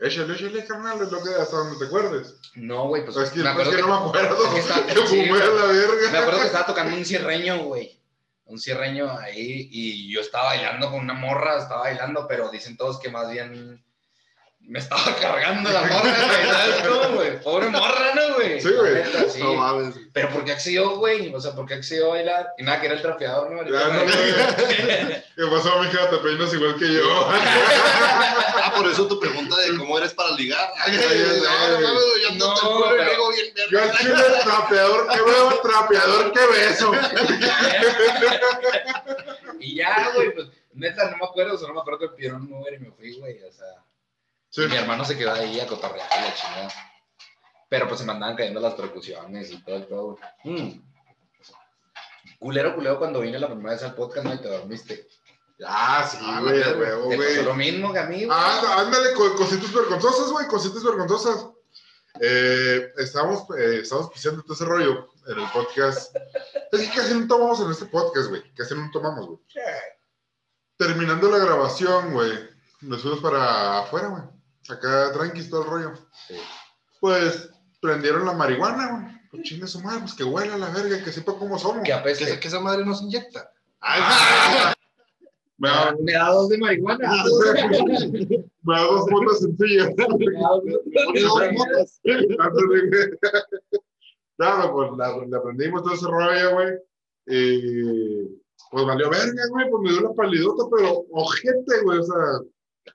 Échale, échale, carnal, es lo que hasta donde te acuerdes.
No, güey, pues
es que,
me
es
acuerdo
que
que,
no me acuerdo.
es que está-
que
sí,
fumé a la verga.
me acuerdo que estaba tocando un cierreño, güey. Un cierreño ahí y yo estaba bailando con una morra, estaba bailando, pero dicen todos que más bien me estaba cargando la morra, güey, ¿sabes cómo, güey? Pobre morra, ¿no, güey?
Sí, güey.
Sí.
No mames.
Pero ¿por qué accedió, güey? O sea, ¿por qué accedió a bailar? Y nada, que era el trapeador, ¿no?
Ya, no, ¿Qué pasó, mija? Te peinas igual que yo.
Ah, por eso tu pregunta de cómo eres para ligar. Ay, no, no mames, yo
No,
culo y
pero-
luego bien
Yo al chile trapeador que veo, trapeador que beso.
y ya, güey, pues neta, no me acuerdo, o sea, no me acuerdo que me pidieron un Uber y me fui, güey, o sea.
Sí.
Y mi hermano se quedó ahí a cotorrear y la chingada. Pero pues se me andaban cayendo las percusiones y todo el todo. Mm. Culero, culero, cuando vine la primera vez al podcast, no, y te dormiste.
Ah, sí,
Ah,
güey, huevo, güey.
lo mismo que a mí, güey.
Ah, ándale, co- cositas vergonzosas, güey, cositas vergonzosas. Eh, estábamos, eh, pisando todo ese rollo en el podcast. Es que casi no tomamos en este podcast, güey. Casi no tomamos, güey. Terminando la grabación, güey, nos fuimos para afuera, güey. Acá, tranquis, todo el rollo.
Sí.
Pues prendieron la marihuana, güey. Pues chingue su madre, pues que huela la verga, que sepa cómo somos.
Que
Que,
apeste.
esa- que esa madre no se inyecta.
Me da,
Me da dos de marihuana.
me da dos botas sencillas. Antes de- Claro, pues la, la aprendimos todo ese rollo, güey. Y pues valió verga, güey. Pues me dio la palidota, pero ojete, güey. O sea,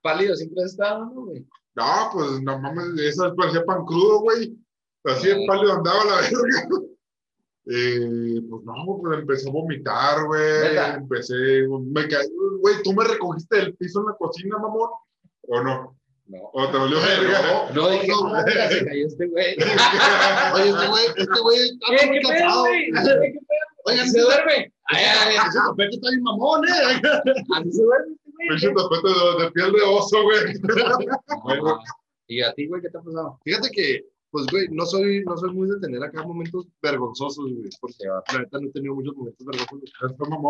Pálido siempre has estado, ¿no, güey?
no, pues no mames, esa parecía pan crudo, güey. Así de pálido andaba la verga. Y pues no, pues empecé a vomitar, güey. Empecé, me caí, güey, tú me recogiste del piso en la cocina, mamón. ¿O no?
No.
¿O te valió verga?
No dije
no,
nada, se cayó este güey.
Oye, este güey, este güey está
¿Qué,
muy
qué pedo,
cansado.
güey? ¿Qué pedo?
Oigan,
¿Se duerme? Ay, ay, ay,
eh.
Pinche tapete de, de piel de oso, güey.
No, ¿Y a ti, güey, qué te ha pasado?
Fíjate que, pues, güey, no soy, no soy muy de tener acá momentos vergonzosos, güey. Porque la neta no he tenido muchos momentos vergonzosos.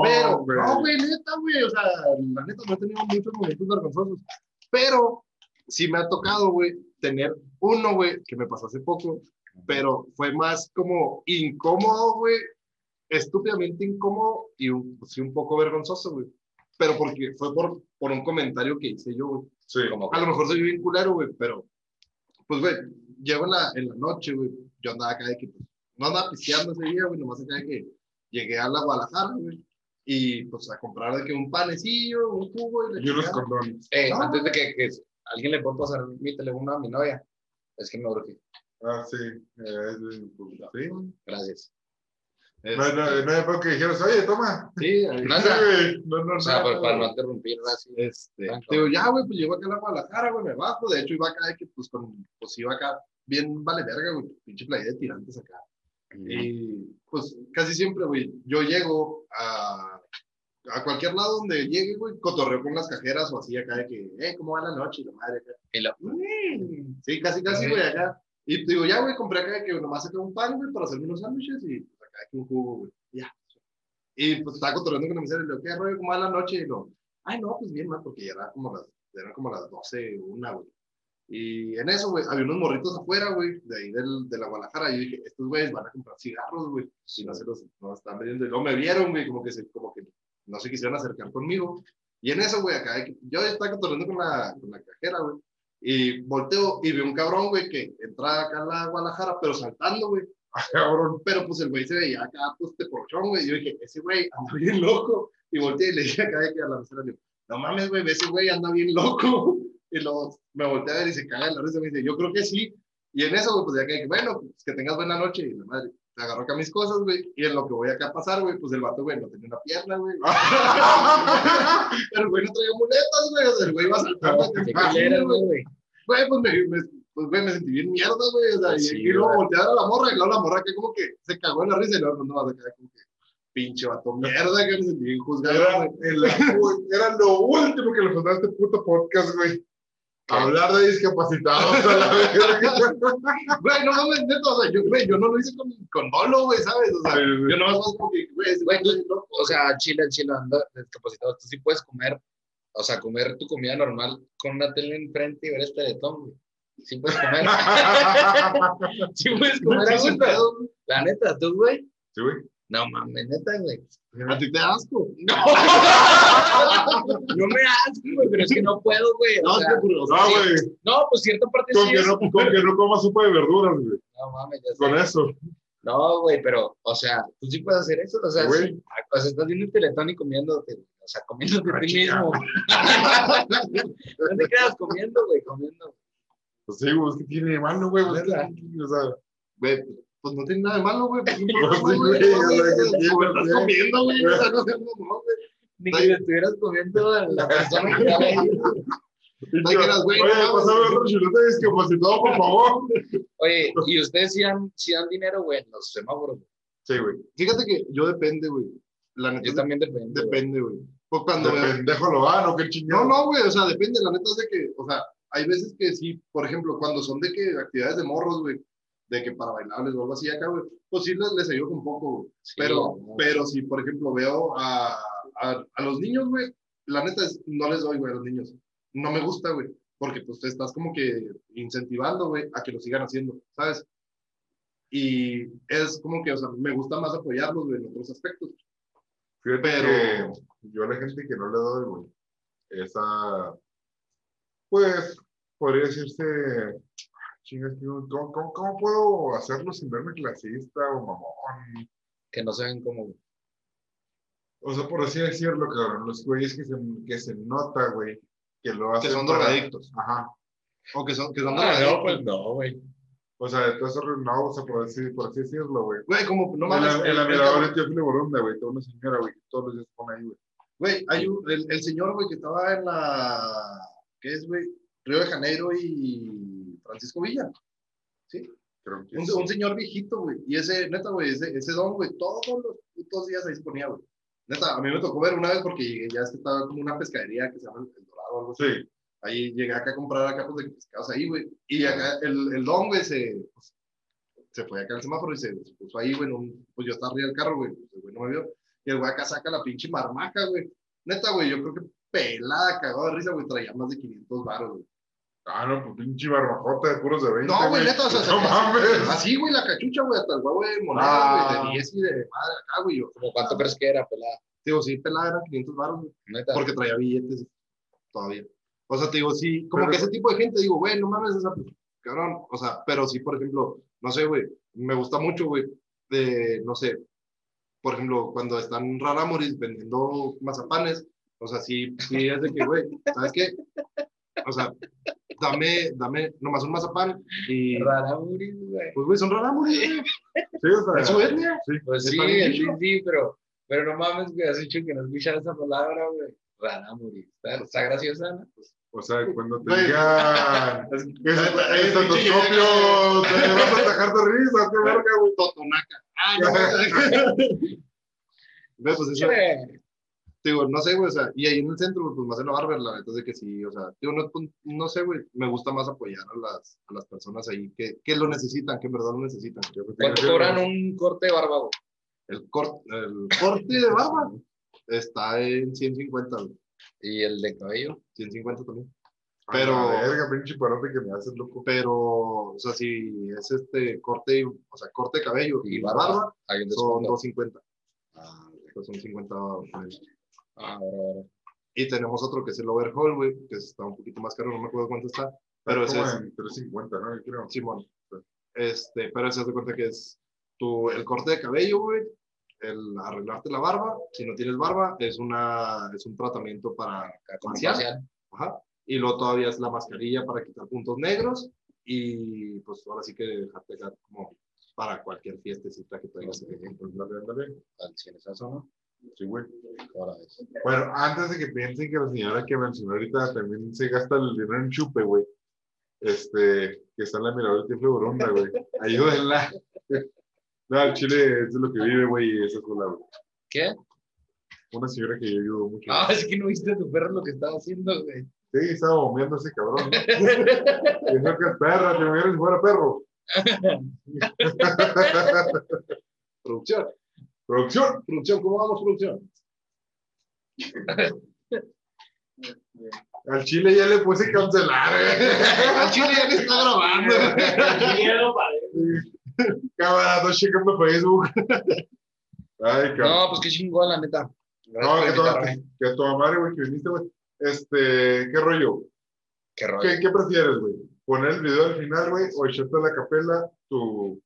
Pero,
güey.
no, güey, neta, güey. O sea, la neta no he tenido muchos momentos vergonzosos. Pero sí me ha tocado, güey, tener uno, güey, que me pasó hace poco. Pero fue más como incómodo, güey. Estúpidamente incómodo y un, sí, un poco vergonzoso, güey. Pero porque fue por, por un comentario que hice yo, güey.
Sí.
Como
A lo mejor soy bien culero, güey, pero, pues, güey, llego en la, en la noche, güey, yo andaba acá de que, pues, no andaba pisteando ese día, güey, nomás acá de que llegué a la Guadalajara, güey, y, pues, a comprar de que un panecillo, un jugo y
Y unos condones.
Eh,
No.
antes de que, que alguien le pueda pasar mi teléfono a mi novia, es que me urge.
Ah, sí. Eh, sí, pues, sí.
Gracias.
No, no, no hay que dijeras, oye, toma.
Sí, ahí-
No, no,
güey. No, no,
o sea,
no,
pues, para
no.
interrumpir así.
Este, digo, ya, güey, pues llego acá a la Guadalajara, güey, me bajo. De hecho, iba acá de que, pues, con, pues iba acá bien vale verga, güey, pinche playa de tirantes acá. Y, pues, casi siempre, güey, yo llego a, a cualquier lado donde llegue, güey, cotorreo con las cajeras o así acá de que, eh, ¿cómo va la noche? Y la madre acá.
Y la-
"Mm". Sí, casi, casi, güey, acá. Y te digo, ya, güey, compré acá de que nomás saqué un pan, güey, para hacerme unos sándwiches y acá que un jugo, güey. Ya. Y pues estaba cotorreando con la mesera y le digo, ¿qué rollo? ¿Cómo va la noche? Y lo, ay, no, pues bien, man, porque ya era como las, eran como las 12 o una, güey. Y en eso, güey, había unos morritos afuera, güey, de ahí del, de la Guadalajara. Y yo dije, estos güeyes van a comprar cigarros, güey. Y no se los no están vendiendo. Y luego me vieron, güey, como que, se, como que no se quisieron acercar conmigo. Y en eso, güey, acá, yo estaba cotorreando con la, con la cajera, güey. Y volteo y veo un cabrón, güey, que entra acá a la Guadalajara, pero saltando, güey.
Cabrón.
Pero pues el güey se veía acá, pues, te porchón, güey. Yo dije, ese güey anda bien loco. Y volteé y le dije acá de que a la mesera, no mames, güey, ese güey anda bien loco. Y luego me volteé a ver y se caga en la risa. Me dice, yo creo que sí. Y en eso, güey, pues ya que dije, bueno, pues que tengas buena noche. Y la madre, se agarró acá mis cosas, güey. Y en lo que voy acá a pasar, güey, pues el vato, güey, no tenía una pierna, güey. El güey no traía muletas, güey. O sea, el güey iba acá,
Qué
así,
culero,
güey.
güey.
Güey, pues me, me- pues, güey, me sentí bien mierda, güey. O sea,
Sí,
y, y luego voltear a la morra, y luego la morra que como que se cagó en la risa y luego no vas a quedar como que pinche vato mierda, que me sentí bien juzgado,
Era,
güey.
el- era lo último que le faltaba a este puto podcast, güey. Hablar de discapacitados a la verga.
Güey, no mames, neta, o sea, yo, güey, yo no lo hice con, con dolo, güey, ¿sabes? O sea,
Sí, sí.
yo no más como que, güey, güey,
Güey,
no,
O sea, chile, chile, anda discapacitado. Tú sí puedes comer, o sea, comer tu comida normal con una tele enfrente y ver este teletón, güey. Sí puedes comer. sí puedes comer a gusto. La neta, tú, güey.
Sí, güey.
No mames, neta, güey.
A ti te da asco.
No. no me asco, güey, pero es que no puedo, güey.
No, pues, o sea,
No, güey.
no, pues cierta parte
Con
sí
que
es.
no, con que no coma sopa de verduras, güey.
No mames, ya sé.
Con eso.
No, güey, pero, o sea, tú sí puedes hacer eso, o sea,
Güey.
sí, o sea, estás viendo el teletón y comiéndote, o sea, comiéndote a
Ah,
ti
chica.
mismo. no te quedas comiendo, güey, comiendo.
Pues sí, güey, es que tiene de malo, güey. pues. O sea,
güey, pues no tiene nada de malo, güey. Pues, un
Pues sí,
güey,
güey,
no pues, estás comiendo, güey, o sea, no seas mamón, güey.
Ni que le estuvieras comiendo a la persona que estaba ahí.
Oye,
no,
otro discapacitado, por favor.
Oye, ¿y ustedes sí dan, sí dan dinero, güey, en los semáforos?
Sí, güey.
Fíjate que yo depende, güey. La neta,
Yo también depende.
depende, güey. Pues cuando
pendejo lo van, o qué
No,
chingado.
no, güey, o sea, depende, la neta es de que, o sea, hay veces que sí, por ejemplo, cuando son de que actividades de morros, güey, de que para bailables o algo así acá, güey, pues sí les, les ayudo un poco, güey.
Sí,
Pero,
no.
pero si, por ejemplo, veo a, a, a los niños, güey, la neta es, no les doy, güey, a los niños. No me gusta, güey, porque pues te estás como que incentivando, güey, a que lo sigan haciendo, ¿sabes? Y es como que, o sea, me gusta más apoyarlos, güey, en otros aspectos.
Fíjate
Pero-
que yo a la gente que no le doy, güey, esa, pues, podría decirse, chingas, ¿cómo, cómo, cómo puedo hacerlo sin verme clasista o mamón?
Que no se ven como.
O sea, por así decirlo, cabrón, los güeyes que se, que se nota, güey, que lo hacen.
son
para-
drogadictos.
Ajá.
O que son, que son
Ah, no,
drogadictos.
pues no, güey.
O sea, entonces, no, o sea, por así, por así decirlo, güey.
Güey, como, no mames. el-
la
el
miradora
cabrón-
de Teófilo Borunda, güey, toda una señora, güey, que todos los días se pone ahí, güey.
Güey, hay un, el, el señor, güey, que estaba en la, ¿qué es, güey? Río de Janeiro y Francisco Villa. ¿Sí?
Creo que
Un,
sí.
un señor viejito, güey. Y ese, neta, güey, ese, ese don, güey, todos los putos días ahí se ponía, güey. Neta, a mí me tocó ver una vez porque llegué, ya estaba como una pescadería que se llama El Dorado o algo así.
Sí,
Ahí llegué acá a comprar acá pues, de pescados ahí, güey. Y acá el, el don, güey, se, pues, se fue acá al semáforo y se, se puso ahí, güey. un- Pues yo estaba arriba del carro, güey. Pues el güey no me vio. Y el güey acá saca la pinche marmaja, güey. Neta, güey, yo creo que pelada, cagado de risa, güey. Traía más de 500 baros, güey.
Ah, no, pues pinche barbajota de puros de 20.
No, güey, neta, o sea,
no mames.
Así, güey, la cachucha, güey, hasta el huevo de moneda,
Ah.
güey, de 10 y de madre acá, güey. Yo,
Como cuánto crees que era, pelada.
digo, sí, pelada eran 500 baros, güey.
Neta.
Porque traía billetes todavía. O sea, te digo, sí, como
Pero-
que ese tipo de gente, digo, güey, no mames, esa, pues, cabrón. O sea, pero sí, por ejemplo, no sé, güey, me gusta mucho, güey, de, no sé, por ejemplo, cuando están Raramuris vendiendo mazapanes, o sea, sí, sí es de que, güey, ¿sabes qué? O sea, dame, dame nomás un mazapán y,
Rara, Muris, güey.
pues, güey, son Raramuris, güey.
Sí, o sea,
Es su etnia.
sí.
Pues sí, sí, sí, pero, pero no mames, güey, has dicho que no escuchar esa palabra, güey. Rara, Muris. Está, está graciosa, ¿no?
O sea, cuando te digan
Es-
estetoscopio, te vas a atajar de risa, qué verga, güey.
Totonaca. Ah, no. Pues eso, digo, no sé, güey, o sea, y ahí en el centro, pues más en la barber, la neta es de que sí, o sea, digo, no, no sé, güey, me gusta más apoyar a las, a las personas ahí que, que lo necesitan, que en verdad lo necesitan.
¿Cuánto cobran un corte de barba, güey?
El, cor- el corte de barba está en 150, güey,
Y el de cabello.
150 también.
Pero.
Pero-
Verga, pinche parote que me haces loco.
Pero, o sea, si es este corte, o sea, corte de cabello
Y
y
barba.
son
descuento.
250.
Ah,
pues son 50 dólares.
Ah, ahora, ahora.
Y tenemos otro que es el overhaul, güey, que está un poquito más caro, no me acuerdo cuánto está. Pero ese es,
en 350, ¿no? Creo.
Simón. Este, pero ese se de cuenta que es tu, el corte de cabello, güey, el arreglarte la barba. Si no tienes barba, es, una, es un tratamiento para. Facial. Ajá. Y luego todavía es la mascarilla para quitar puntos negros. Y pues ahora sí que dejarte como para cualquier fiestecita que.
Al ¿no?
Sí, güey.
Ahora es.
Bueno, antes de que piensen que la señora que mencionó ahorita también se gasta el dinero en chupe, güey. Este, que está en la miradora de Tifle Borunda, güey. Ayúdenla. No, el Chile es de lo que vive, güey, y esa es la, güey.
¿Qué?
Una señora que yo ayudo mucho.
Ah, es que no viste a tu perro lo que estaba haciendo, güey.
Sí, estaba bombeando ese cabrón. ¿no? Que es perra, te me si fuera perro.
Producción.
Producción.
Producción, ¿cómo vamos, producción?
Al Chile ya le puse cancelar, güey.
Al chile ya le está grabando.
Cámara, no checando Facebook. Ay, cabrón.
No, pues qué chingón, la neta. Gracias
No, que toda, que a toda madre, güey, que viniste, güey. Este, ¿qué rollo?
Qué rollo.
¿Qué, qué prefieres, güey? ¿Poner el video al final, güey? ¿O echarte a la capela tu...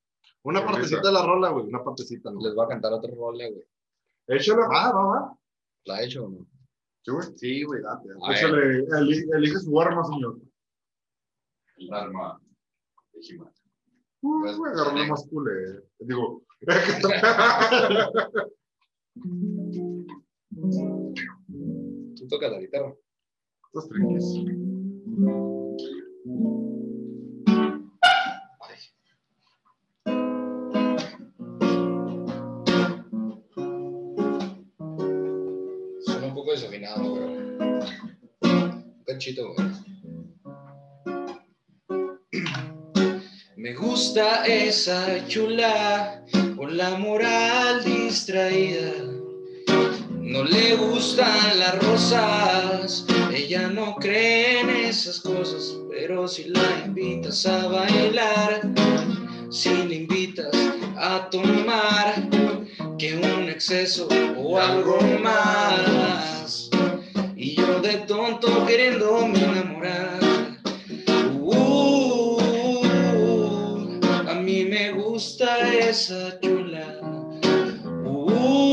Una partecita de la rola, güey. Una partecita, ¿no?
Les voy a cantar otro rola, güey.
Échala.
Va, va, va.
¿La he hecho o no?
Sí, güey.
Sí, güey, date.
Échale, eli- elige su arma, señor.
El arma de He-Man.
Uh,
Pues,
güey, agarró la
dale.
más culé. Digo,
Tú tocas la guitarra.
estos trinquis.
Desafinado, güey. Un cachito. Me gusta esa chula con la moral distraída. No le gustan las rosas, ella no cree en esas cosas, pero si la invitas a bailar, si le invitas a tomar, que un exceso o algo más. Queriéndome enamorar. Uh, a mí me gusta esa chula. Uh,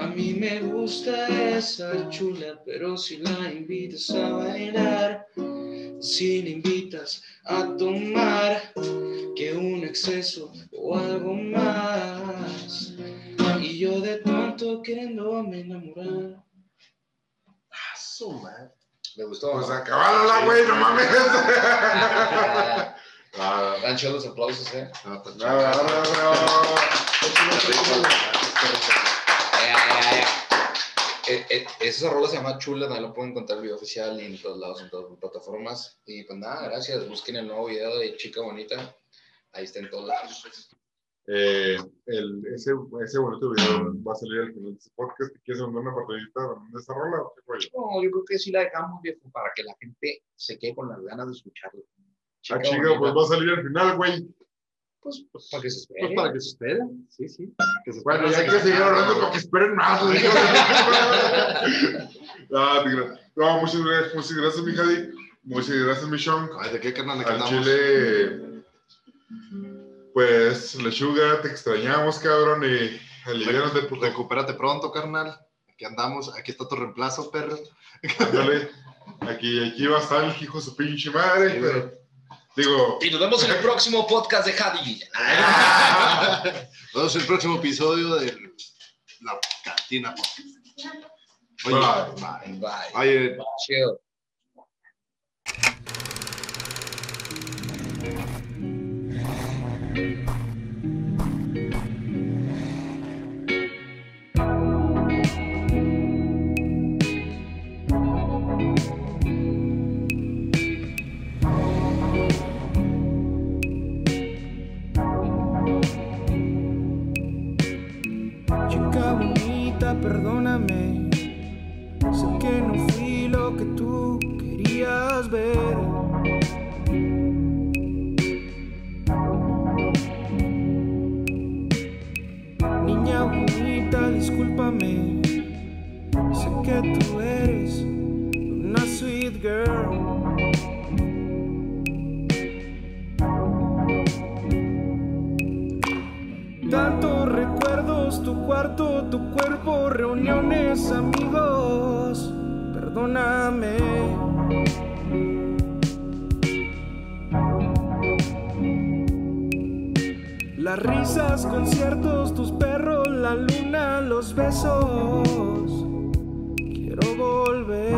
a mí me gusta esa chula, pero si la invitas a bailar, si le invitas a tomar, que un exceso o algo más. Y yo de tonto queriéndome enamorar.
Ah.
Me gustó.
Pues acabándola, güey, no mames. Ah,
Dan chidos los aplausos, eh.
No.
Ya, ya, ya. Eh, eh, esa rola se llama Chula, también lo pueden encontrar en el video oficial y en todos lados, en todas las plataformas. Y pues nada, gracias. Busquen el nuevo video de Chica Bonita. Ahí está en todos lados.
Eh, el, ese, ese bonito video va a salir al final de este podcast. ¿Quieres mandar una partidita de esa rola o qué rollo?
No, yo creo que sí la dejamos, viejo, para que la gente se quede con las ganas de escucharlo.
Ah, chica, pues va a salir al final, güey.
Pues, pues, para que se espere.
Pues para que se esperen. Sí, sí. Que se
Bueno, ya hay que seguir hablando para que esperen más. Ah. No, muchas gracias, muchas gracias, mi Jadi. Muchas gracias, mi Sean.
Ay, ¿de qué carnal? ¿De qué
Al chile, pues, lechuga, te extrañamos, cabrón, y aliviánate, puto.
Recupérate pronto, carnal. Aquí andamos. Aquí está tu reemplazo, perro.
Ándale. Aquí, aquí va a estar el hijo de su pinche madre,
Sí,
pero, digo,
Y nos vemos en el próximo podcast de Jadi.
Nos vemos en el próximo episodio de La Cantina Podcast. Oye,
Bye.
bye.
Bye.
Oye,
Chill.
Tu cuerpo, reuniones, amigos. Perdóname. Las risas, conciertos, tus perros, la luna, los besos. Quiero volver.